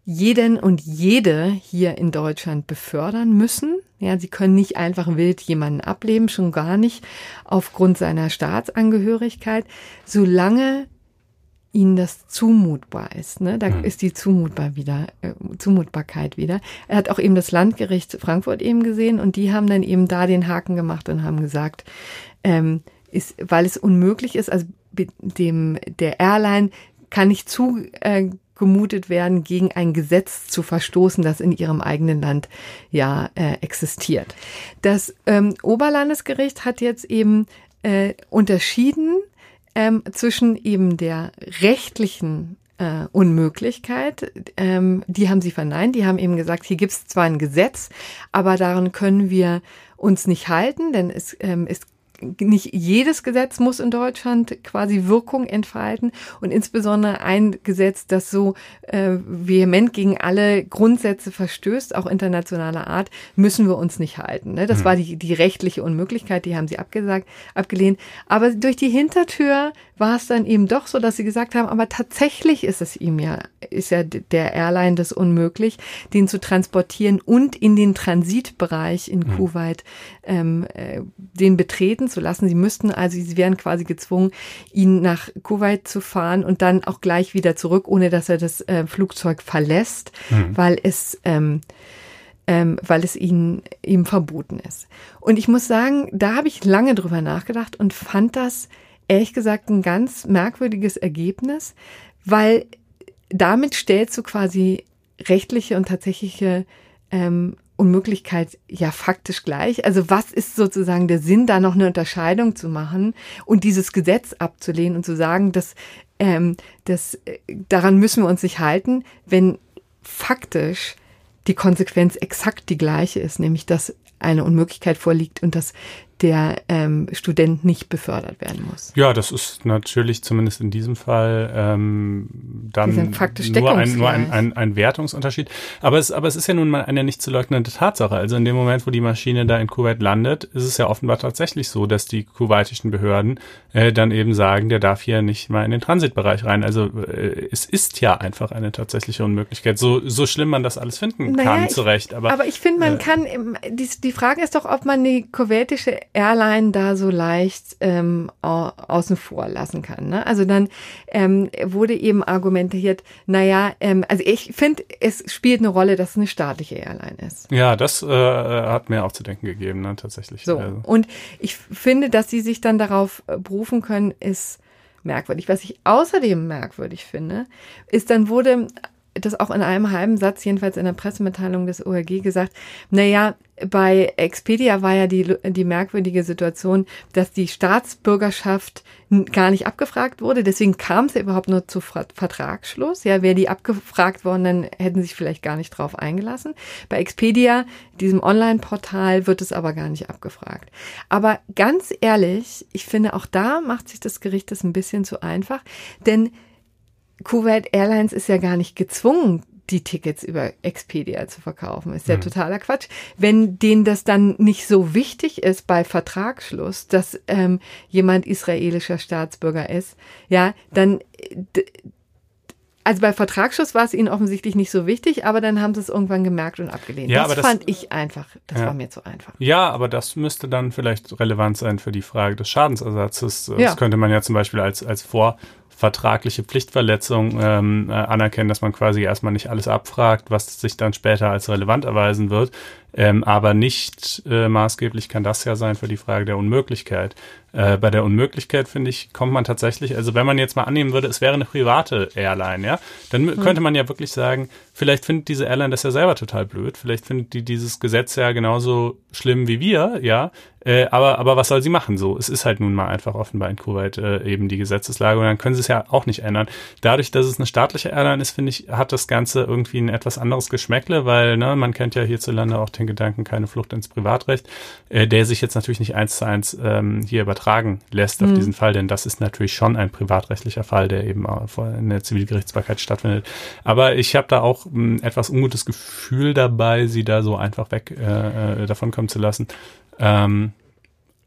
Speaker 3: jeden und jede hier in Deutschland befördern müssen. Ja, sie können nicht einfach wild jemanden ableben, schon gar nicht aufgrund seiner Staatsangehörigkeit, solange ihnen das zumutbar ist. Ne? Da mhm. ist die zumutbar wieder, äh, Zumutbarkeit wieder. Er hat auch eben das Landgericht Frankfurt eben gesehen und die haben dann eben da den Haken gemacht und haben gesagt, ähm, ist, weil es unmöglich ist, also dem der Airline kann nicht zu äh, gemutet werden, gegen ein Gesetz zu verstoßen, das in ihrem eigenen Land ja äh, existiert. Das ähm, Oberlandesgericht hat jetzt eben äh, unterschieden ähm, zwischen eben der rechtlichen äh, Unmöglichkeit. Ähm, die haben sie verneint. Die haben eben gesagt, hier gibt es zwar ein Gesetz, aber daran können wir uns nicht halten, denn es, ähm, es nicht jedes Gesetz muss in Deutschland quasi Wirkung entfalten und insbesondere ein Gesetz, das so äh, vehement gegen alle Grundsätze verstößt, auch internationaler Art, müssen wir uns nicht halten. Ne? Das mhm. war die, die rechtliche Unmöglichkeit, die haben sie abgesagt, abgelehnt. Aber durch die Hintertür war es dann eben doch so, dass sie gesagt haben, aber tatsächlich ist es ihm ja, ist ja der Airline das unmöglich, den zu transportieren und in den Transitbereich in mhm. Kuwait ähm, äh, den betreten zu lassen. Sie müssten also, sie wären quasi gezwungen, ihn nach Kuwait zu fahren und dann auch gleich wieder zurück, ohne dass er das äh, Flugzeug verlässt, mhm. weil es ähm, ähm, weil es ihnen ihm verboten ist. Und ich muss sagen, da habe ich lange drüber nachgedacht und fand das ehrlich gesagt ein ganz merkwürdiges Ergebnis, weil damit stellst du quasi rechtliche und tatsächliche ähm, Unmöglichkeit ja faktisch gleich. Also was ist sozusagen der Sinn, da noch eine Unterscheidung zu machen und dieses Gesetz abzulehnen und zu sagen, dass, ähm, dass äh, daran müssen wir uns nicht halten, wenn faktisch die Konsequenz exakt die gleiche ist, nämlich dass eine Unmöglichkeit vorliegt und dass der ähm, Student nicht befördert werden muss.
Speaker 2: Ja, das ist natürlich zumindest in diesem Fall ähm, dann nur, ein, nur ein, ein, ein Wertungsunterschied. Aber es, aber es ist ja nun mal eine nicht zu leugnende Tatsache. Also in dem Moment, wo die Maschine da in Kuwait landet, ist es ja offenbar tatsächlich so, dass die kuwaitischen Behörden äh, dann eben sagen, der darf hier nicht mal in den Transitbereich rein. Also äh, es ist ja einfach eine tatsächliche Unmöglichkeit. So, so schlimm man das alles finden naja, kann, zu Recht. Aber,
Speaker 3: aber ich finde, man äh, kann, die, die Frage ist doch, ob man die kuwaitische Airline da so leicht ähm, außen vor lassen kann. Ne? Also dann ähm, wurde eben argumentiert, naja, ähm, also ich finde, es spielt eine Rolle, dass es eine staatliche Airline ist.
Speaker 2: Ja, das äh, hat mir auch zu denken gegeben, ne, tatsächlich.
Speaker 3: So, also. und ich finde, dass sie sich dann darauf äh, berufen können, ist merkwürdig. Was ich außerdem merkwürdig finde, ist, dann wurde das auch in einem halben Satz, jedenfalls in der Pressemitteilung des ORG gesagt, naja, bei Expedia war ja die, die merkwürdige Situation, dass die Staatsbürgerschaft gar nicht abgefragt wurde. Deswegen kam es ja überhaupt nur zu Vertragsschluss. Ja, wäre die abgefragt worden, dann hätten sich vielleicht gar nicht drauf eingelassen. Bei Expedia, diesem Online-Portal, wird es aber gar nicht abgefragt. Aber ganz ehrlich, ich finde, auch da macht sich das Gericht das ein bisschen zu einfach, denn Kuwait Airlines ist ja gar nicht gezwungen, die Tickets über Expedia zu verkaufen. Ist ja mhm. totaler Quatsch. Wenn denen das dann nicht so wichtig ist bei Vertragsschluss, dass ähm, jemand israelischer Staatsbürger ist, ja, dann also bei Vertragsschluss war es ihnen offensichtlich nicht so wichtig, aber dann haben sie es irgendwann gemerkt und abgelehnt. Ja, das, das fand ich einfach. Das ja. war mir zu einfach.
Speaker 2: Ja, aber das müsste dann vielleicht relevant sein für die Frage des Schadensersatzes. Das ja. könnte man ja zum Beispiel als, als Vor, vertragliche Pflichtverletzung ähm, äh, anerkennen, dass man quasi erstmal nicht alles abfragt, was sich dann später als relevant erweisen wird. Ähm, aber nicht äh, maßgeblich kann das ja sein für die Frage der Unmöglichkeit. Äh, bei der Unmöglichkeit, finde ich, kommt man tatsächlich, also wenn man jetzt mal annehmen würde, es wäre eine private Airline, ja, dann hm. könnte man ja wirklich sagen, vielleicht findet diese Airline das ja selber total blöd, vielleicht findet die dieses Gesetz ja genauso schlimm wie wir, ja, äh, aber, aber was soll sie machen? So, es ist halt nun mal einfach offenbar in Kuwait äh, eben die Gesetzeslage und dann können sie es ja auch nicht ändern. Dadurch, dass es eine staatliche Airline ist, finde ich, hat das Ganze irgendwie ein etwas anderes Geschmäckle, weil ne, man kennt ja hierzulande auch den Gedanken, keine Flucht ins Privatrecht, äh, der sich jetzt natürlich nicht eins zu eins ähm, hier übertragen lässt auf mhm. diesen Fall, denn das ist natürlich schon ein privatrechtlicher Fall, der eben in der Zivilgerichtsbarkeit stattfindet. Aber ich habe da auch ein etwas ungutes Gefühl dabei, sie da so einfach weg äh, äh davon kommen zu lassen. Ähm,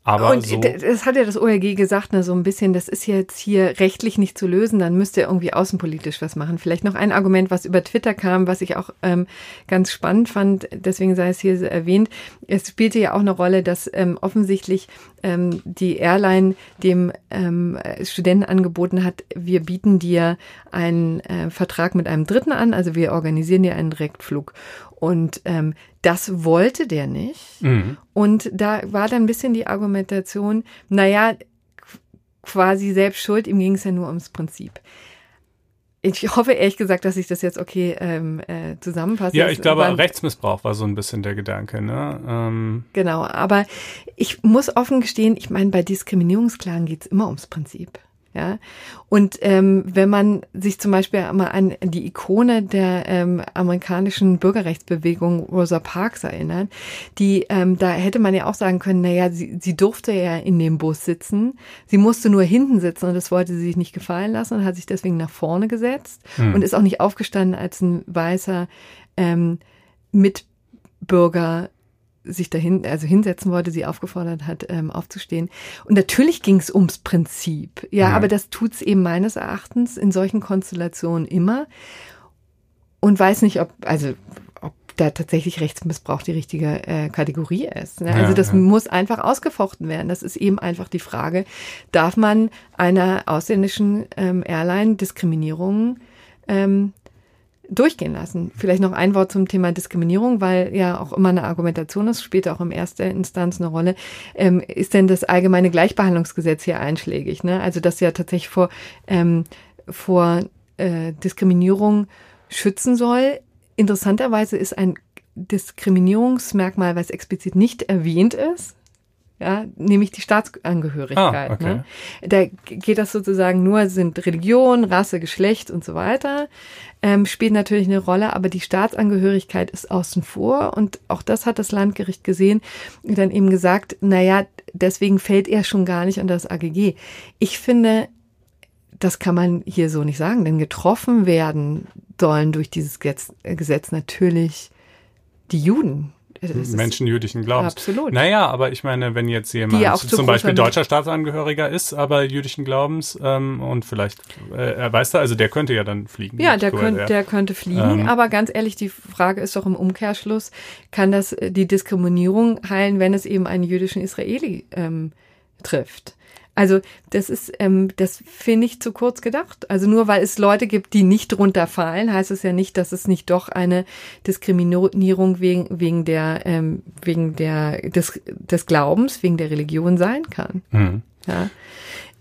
Speaker 2: aber
Speaker 3: und
Speaker 2: so
Speaker 3: das hat ja das ORG gesagt, ne, so ein bisschen, das ist jetzt hier rechtlich nicht zu lösen, dann müsste er irgendwie außenpolitisch was machen. Vielleicht noch ein Argument, was über Twitter kam, was ich auch ähm, ganz spannend fand, deswegen sei es hier so erwähnt. Es spielte ja auch eine Rolle, dass ähm, offensichtlich ähm, die Airline dem ähm, Studenten angeboten hat, wir bieten dir einen äh, Vertrag mit einem Dritten an, also wir organisieren dir einen Direktflug. Und ähm, das wollte der nicht. Mhm. Und da war dann ein bisschen die Argumentation, naja, quasi selbst schuld, ihm ging es ja nur ums Prinzip. Ich hoffe ehrlich gesagt, dass ich das jetzt okay ähm, äh, zusammenfasse.
Speaker 2: Ja, ich glaube, war, Rechtsmissbrauch war so ein bisschen der Gedanke. Ne? Ähm.
Speaker 3: Genau, aber ich muss offen gestehen, ich meine, bei Diskriminierungsklagen geht es immer ums Prinzip. Ja, und ähm, wenn man sich zum Beispiel mal an die Ikone der ähm, amerikanischen Bürgerrechtsbewegung Rosa Parks erinnert, die ähm, da hätte man ja auch sagen können, naja, sie, sie durfte ja in dem Bus sitzen, sie musste nur hinten sitzen und das wollte sie sich nicht gefallen lassen und hat sich deswegen nach vorne gesetzt hm. und ist auch nicht aufgestanden als ein weißer ähm, Mitbürger sich dahin, also hinsetzen wollte, sie aufgefordert hat, ähm, aufzustehen. Und natürlich ging es ums Prinzip. Ja, ja. aber das tut's eben meines Erachtens in solchen Konstellationen immer. Und weiß nicht, ob, also ob da tatsächlich Rechtsmissbrauch die richtige äh, Kategorie ist. Ne? Also ja, das ja. muss einfach ausgefochten werden. Das ist eben einfach die Frage, darf man einer ausländischen ähm, Airline Diskriminierung ähm, durchgehen lassen. Vielleicht noch ein Wort zum Thema Diskriminierung, weil ja auch immer eine Argumentation ist, spielt auch im ersten Instanz eine Rolle. Ähm, ist denn das allgemeine Gleichbehandlungsgesetz hier einschlägig? Ne? Also das ja tatsächlich vor, ähm, vor äh, Diskriminierung schützen soll. Interessanterweise ist ein Diskriminierungsmerkmal, was explizit nicht erwähnt ist, ja, nämlich die Staatsangehörigkeit. Ah, okay. ne? Da geht das sozusagen nur, sind Religion, Rasse, Geschlecht und so weiter, ähm, spielt natürlich eine Rolle, aber die Staatsangehörigkeit ist außen vor und auch das hat das Landgericht gesehen und dann eben gesagt, naja, deswegen fällt er schon gar nicht unter das AGG. Ich finde, das kann man hier so nicht sagen, denn getroffen werden sollen durch dieses Gesetz natürlich die Juden.
Speaker 2: Menschen jüdischen Glaubens.
Speaker 3: Absolut.
Speaker 2: Naja, aber ich meine, wenn jetzt jemand ja zum Beispiel deutscher Staatsangehöriger ist, aber jüdischen Glaubens ähm, und vielleicht, äh, weißt du, also der könnte ja dann fliegen.
Speaker 3: Ja, der, könnt, der könnte fliegen, ähm, aber ganz ehrlich, die Frage ist doch im Umkehrschluss, kann das äh, die Diskriminierung heilen, wenn es eben einen jüdischen Israeli ähm, trifft? Also das ist, ähm, das finde ich zu kurz gedacht. Also nur weil es Leute gibt, die nicht drunter fallen, heißt es ja nicht, dass es nicht doch eine Diskriminierung wegen, wegen der, ähm, wegen der, des, des Glaubens, wegen der Religion sein kann. Mhm. Ja.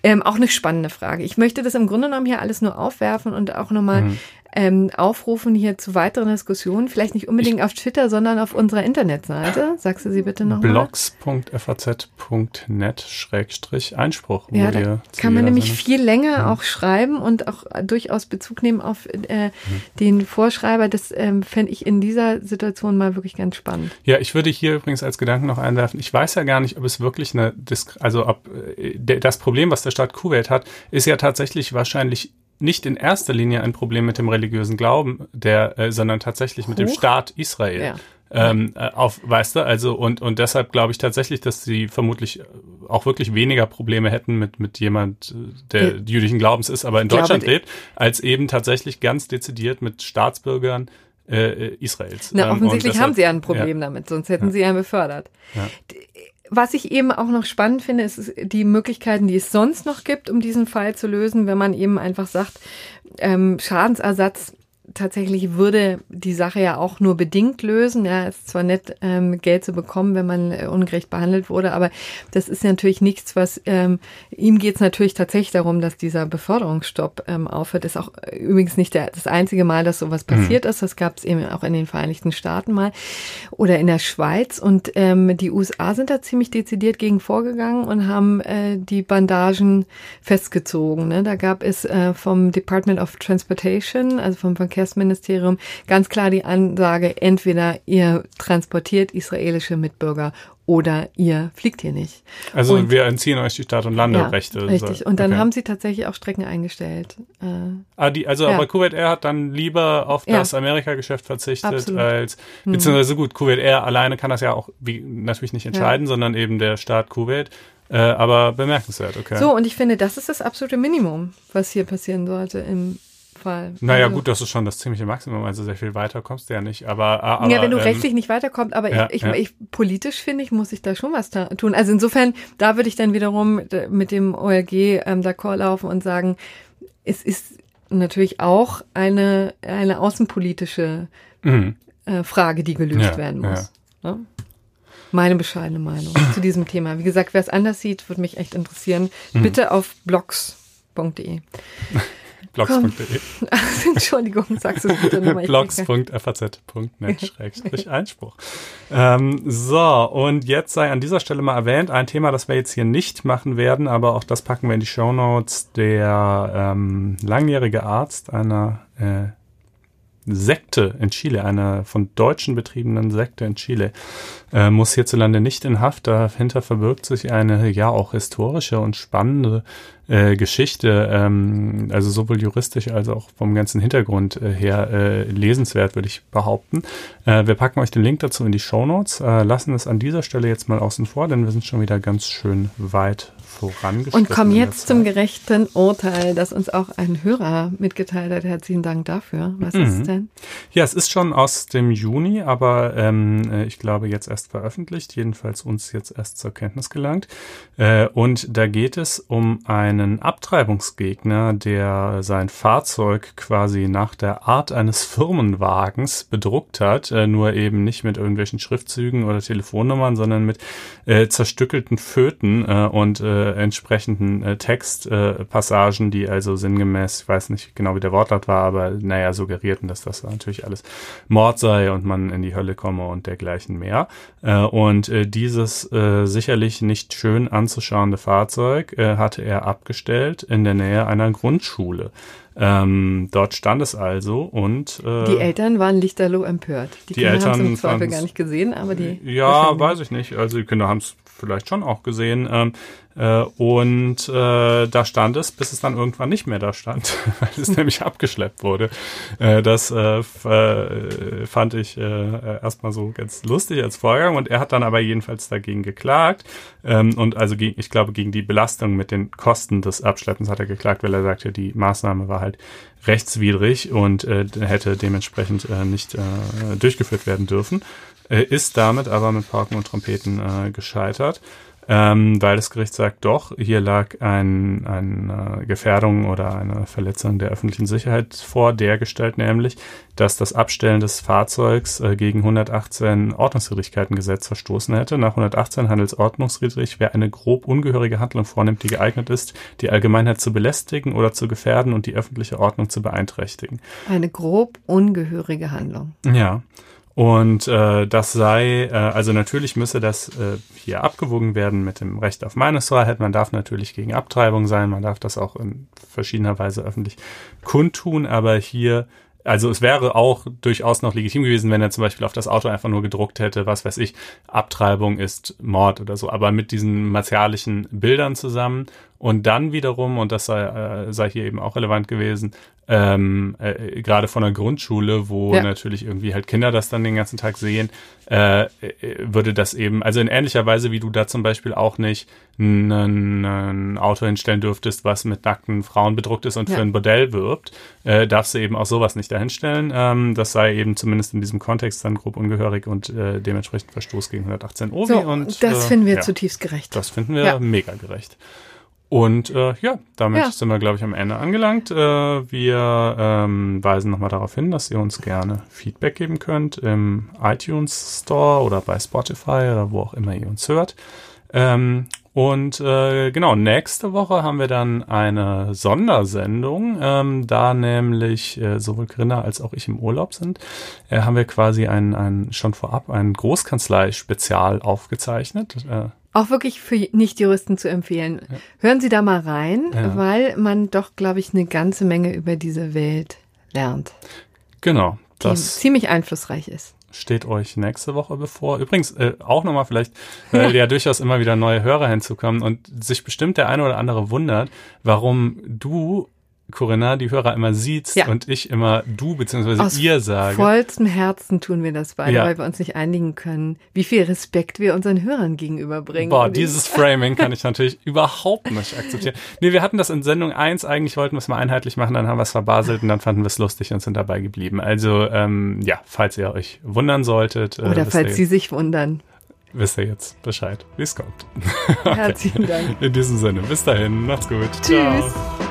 Speaker 3: Ähm, auch eine spannende Frage. Ich möchte das im Grunde genommen hier alles nur aufwerfen und auch nochmal mhm ähm, aufrufen hier zu weiteren Diskussionen. Vielleicht nicht unbedingt ich, auf Twitter, sondern auf unserer Internetseite. Sagst du sie bitte nochmal?
Speaker 2: blogs.faz.net Schrägstrich Einspruch.
Speaker 3: Ja, da kann man nämlich viel länger mhm. auch schreiben und auch durchaus Bezug nehmen auf äh, mhm. den Vorschreiber. Das ähm, fände ich in dieser Situation mal wirklich ganz spannend.
Speaker 2: Ja, ich würde hier übrigens als Gedanken noch einwerfen. Ich weiß ja gar nicht, ob es wirklich eine, Disk also ob äh, das Problem, was der Staat Kuwait hat, ist ja tatsächlich wahrscheinlich nicht in erster Linie ein Problem mit dem religiösen Glauben, der, äh, sondern tatsächlich mit dem Staat Israel. Ja. Ähm, äh, auf, weißt du, also und und deshalb glaube ich tatsächlich, dass sie vermutlich auch wirklich weniger Probleme hätten mit mit jemand, der ja. jüdischen Glaubens ist, aber in Deutschland lebt, als eben tatsächlich ganz dezidiert mit Staatsbürgern äh, Israels.
Speaker 3: Na, ähm, offensichtlich deshalb, haben sie ja ein Problem ja. damit, sonst hätten ja. sie ja befördert was ich eben auch noch spannend finde, ist die Möglichkeiten, die es sonst noch gibt, um diesen Fall zu lösen, wenn man eben einfach sagt, ähm, Schadensersatz tatsächlich würde die Sache ja auch nur bedingt lösen. Ja, es ist zwar nett, ähm, Geld zu bekommen, wenn man äh, ungerecht behandelt wurde, aber das ist natürlich nichts, was ähm, ihm geht es natürlich tatsächlich darum, dass dieser Beförderungsstopp ähm, aufhört. Ist auch äh, übrigens nicht der, das einzige Mal, dass sowas mhm. passiert ist. Das gab es eben auch in den Vereinigten Staaten mal oder in der Schweiz. Und ähm, die USA sind da ziemlich dezidiert gegen vorgegangen und haben äh, die Bandagen festgezogen. Ne? Da gab es äh, vom Department of Transportation, also vom Verkehr Verkehrsministerium ganz klar die Ansage, entweder ihr transportiert israelische Mitbürger oder ihr fliegt hier nicht.
Speaker 2: Also und, wir entziehen euch die Start- und Landerechte.
Speaker 3: Ja, richtig. Und dann okay. haben sie tatsächlich auch Strecken eingestellt.
Speaker 2: Äh, ah, die, also ja. aber Kuwait Air hat dann lieber auf das ja. Amerika-Geschäft verzichtet Absolut. als, hm. beziehungsweise gut, Kuwait Air alleine kann das ja auch wie, natürlich nicht entscheiden, sondern eben der Staat Kuwait. Äh, aber bemerkenswert, okay.
Speaker 3: So, und ich finde, das ist das absolute Minimum, was hier passieren sollte im Fall.
Speaker 2: Naja, also, gut, das ist schon das ziemliche Maximum. Also sehr viel weiter kommst du ja nicht. Aber, aber
Speaker 3: ja, wenn du ähm, rechtlich nicht weiterkommst, aber ja, ich, ich, ja. ich, politisch finde ich, muss ich da schon was tun. Also insofern, da würde ich dann wiederum mit dem OLG ähm, d'accord laufen und sagen, es ist natürlich auch eine, eine außenpolitische mhm. äh, Frage, die gelöst ja, werden muss. Ne? Meine bescheidene Meinung zu diesem Thema. Wie gesagt, wer es anders sieht, würde mich echt interessieren. Mhm. Bitte auf blogs.de.
Speaker 2: blogs.de.
Speaker 3: Entschuldigung, sagst du es bitte nochmal.
Speaker 2: blogs.faz.net Schrägstrich Einspruch. ähm, so, und jetzt sei an dieser Stelle mal erwähnt, ein Thema, das wir jetzt hier nicht machen werden, aber auch das packen wir in die Show Notes. Der ähm, langjährige Arzt einer äh, Sekte in Chile, einer von Deutschen betriebenen Sekte in Chile, äh, muss hierzulande nicht in Haft. Dahinter verbirgt sich eine ja auch historische und spannende äh, Geschichte, ähm, also sowohl juristisch als auch vom ganzen Hintergrund äh, her äh, lesenswert, würde ich behaupten. Äh, wir packen euch den Link dazu in die Show Notes, äh, lassen es an dieser Stelle jetzt mal außen vor, denn wir sind schon wieder ganz schön weit vorangeschritten.
Speaker 3: Und kommen jetzt zum gerechten Urteil, das uns auch ein Hörer mitgeteilt hat. Herzlichen Dank dafür. Was mhm. ist denn?
Speaker 2: Ja, es ist schon aus dem Juni, aber ähm, äh, ich glaube jetzt erst veröffentlicht, jedenfalls uns jetzt erst zur Kenntnis gelangt. Äh, und da geht es um einen Abtreibungsgegner, der sein Fahrzeug quasi nach der Art eines Firmenwagens bedruckt hat, äh, nur eben nicht mit irgendwelchen Schriftzügen oder Telefonnummern, sondern mit äh, zerstückelten Föten äh, und äh, entsprechenden äh, Textpassagen, die also sinngemäß, ich weiß nicht genau wie der Wortlaut war, aber naja, suggerierten, dass das natürlich alles Mord sei und man in die Hölle komme und dergleichen mehr. Äh, und äh, dieses äh, sicherlich nicht schön anzuschauende Fahrzeug äh, hatte er abgestellt in der Nähe einer Grundschule. Ähm, dort stand es also und
Speaker 3: äh, die Eltern waren lichterloh empört.
Speaker 2: Die, die Kinder Eltern haben
Speaker 3: es im Zweifel gar nicht gesehen, aber die
Speaker 2: ja, weiß ich nicht. Also die Kinder haben es vielleicht schon auch gesehen. Ähm, äh, und äh, da stand es, bis es dann irgendwann nicht mehr da stand, weil es nämlich abgeschleppt wurde. Äh, das äh, äh, fand ich äh, erstmal so ganz lustig als Vorgang und er hat dann aber jedenfalls dagegen geklagt ähm, und also gegen, ich glaube gegen die Belastung mit den Kosten des Abschleppens hat er geklagt, weil er sagte, die Maßnahme war halt rechtswidrig und äh, hätte dementsprechend äh, nicht äh, durchgeführt werden dürfen. Äh, ist damit aber mit Pauken und Trompeten äh, gescheitert ähm, weil das Gericht sagt, doch, hier lag ein, eine Gefährdung oder eine Verletzung der öffentlichen Sicherheit vor, dergestellt nämlich, dass das Abstellen des Fahrzeugs äh, gegen 118 Ordnungswidrigkeitengesetz verstoßen hätte. Nach 118 handelsordnungswidrig, wer eine grob ungehörige Handlung vornimmt, die geeignet ist, die Allgemeinheit zu belästigen oder zu gefährden und die öffentliche Ordnung zu beeinträchtigen.
Speaker 3: Eine grob ungehörige Handlung.
Speaker 2: Ja. Und äh, das sei, äh, also natürlich müsse das äh, hier abgewogen werden mit dem Recht auf Meinungsfreiheit. Man darf natürlich gegen Abtreibung sein, man darf das auch in verschiedener Weise öffentlich kundtun, aber hier also es wäre auch durchaus noch legitim gewesen, wenn er zum Beispiel auf das Auto einfach nur gedruckt hätte, was weiß ich, Abtreibung ist Mord oder so, aber mit diesen martialischen Bildern zusammen Und dann wiederum, und das sei, äh, sei hier eben auch relevant gewesen, ähm, äh, gerade von der Grundschule, wo
Speaker 3: Ja.
Speaker 2: natürlich irgendwie halt Kinder das dann den ganzen Tag sehen, äh, äh, würde das eben, also in ähnlicher Weise, wie du da zum Beispiel auch nicht ein, Auto hinstellen dürftest, was mit nackten Frauen bedruckt ist und
Speaker 3: Ja.
Speaker 2: für ein Bordell wirbt, äh, darfst du eben auch sowas nicht dahinstellen. Ähm, das sei eben zumindest in diesem Kontext dann grob ungehörig und äh, dementsprechend Verstoß gegen 118 OWI.
Speaker 3: So,
Speaker 2: und,
Speaker 3: das
Speaker 2: äh,
Speaker 3: finden wir
Speaker 2: ja,
Speaker 3: zutiefst gerecht.
Speaker 2: Das finden wir
Speaker 3: Ja.
Speaker 2: mega gerecht. Und äh, ja, damit
Speaker 3: Ja.
Speaker 2: sind wir, glaube ich, am Ende angelangt. Äh, wir ähm, weisen nochmal darauf hin, dass ihr uns gerne Feedback geben könnt im iTunes Store oder bei Spotify oder wo auch immer ihr uns hört. Ähm, und äh, genau, nächste Woche haben wir dann eine Sondersendung, ähm, da nämlich äh, sowohl Corinna als auch ich im Urlaub sind, äh, haben wir quasi ein, ein schon vorab ein Großkanzlei-Spezial aufgezeichnet. Äh,
Speaker 3: Auch wirklich für Nichtjuristen zu empfehlen. Hören Sie da mal rein,
Speaker 2: Ja.
Speaker 3: weil man doch, glaube ich, eine ganze Menge über diese Welt lernt,
Speaker 2: genau,
Speaker 3: die
Speaker 2: das
Speaker 3: ziemlich einflussreich ist.
Speaker 2: steht euch nächste Woche bevor. Übrigens äh, auch nochmal vielleicht, weil ja durchaus immer wieder neue Hörer hinzukommen und sich bestimmt der eine oder andere wundert, warum du, Corinna, die Hörer immer siehst
Speaker 3: Ja.
Speaker 2: und ich immer du bzw.
Speaker 3: Aus
Speaker 2: ihr sage.
Speaker 3: vollstem Herzen tun wir das beide,
Speaker 2: Ja.
Speaker 3: weil wir uns nicht einigen können, wie viel Respekt wir unseren Hörern gegenüberbringen.
Speaker 2: Boah, dieses Framing kann ich natürlich überhaupt nicht akzeptieren. Nee, wir hatten das in Sendung 1, eigentlich wollten wir es mal einheitlich machen, dann haben wir es verbaselt und dann fanden wir es lustig und sind dabei geblieben. Also, ähm, ja, falls ihr euch wundern solltet, äh,
Speaker 3: Oder falls
Speaker 2: ihr,
Speaker 3: Sie sich wundern.
Speaker 2: wisst ihr jetzt Bescheid, wie es kommt.
Speaker 3: Herzlichen Dank.
Speaker 2: In diesem Sinne, bis dahin, macht's gut.
Speaker 3: Tschüss.
Speaker 2: Ciao.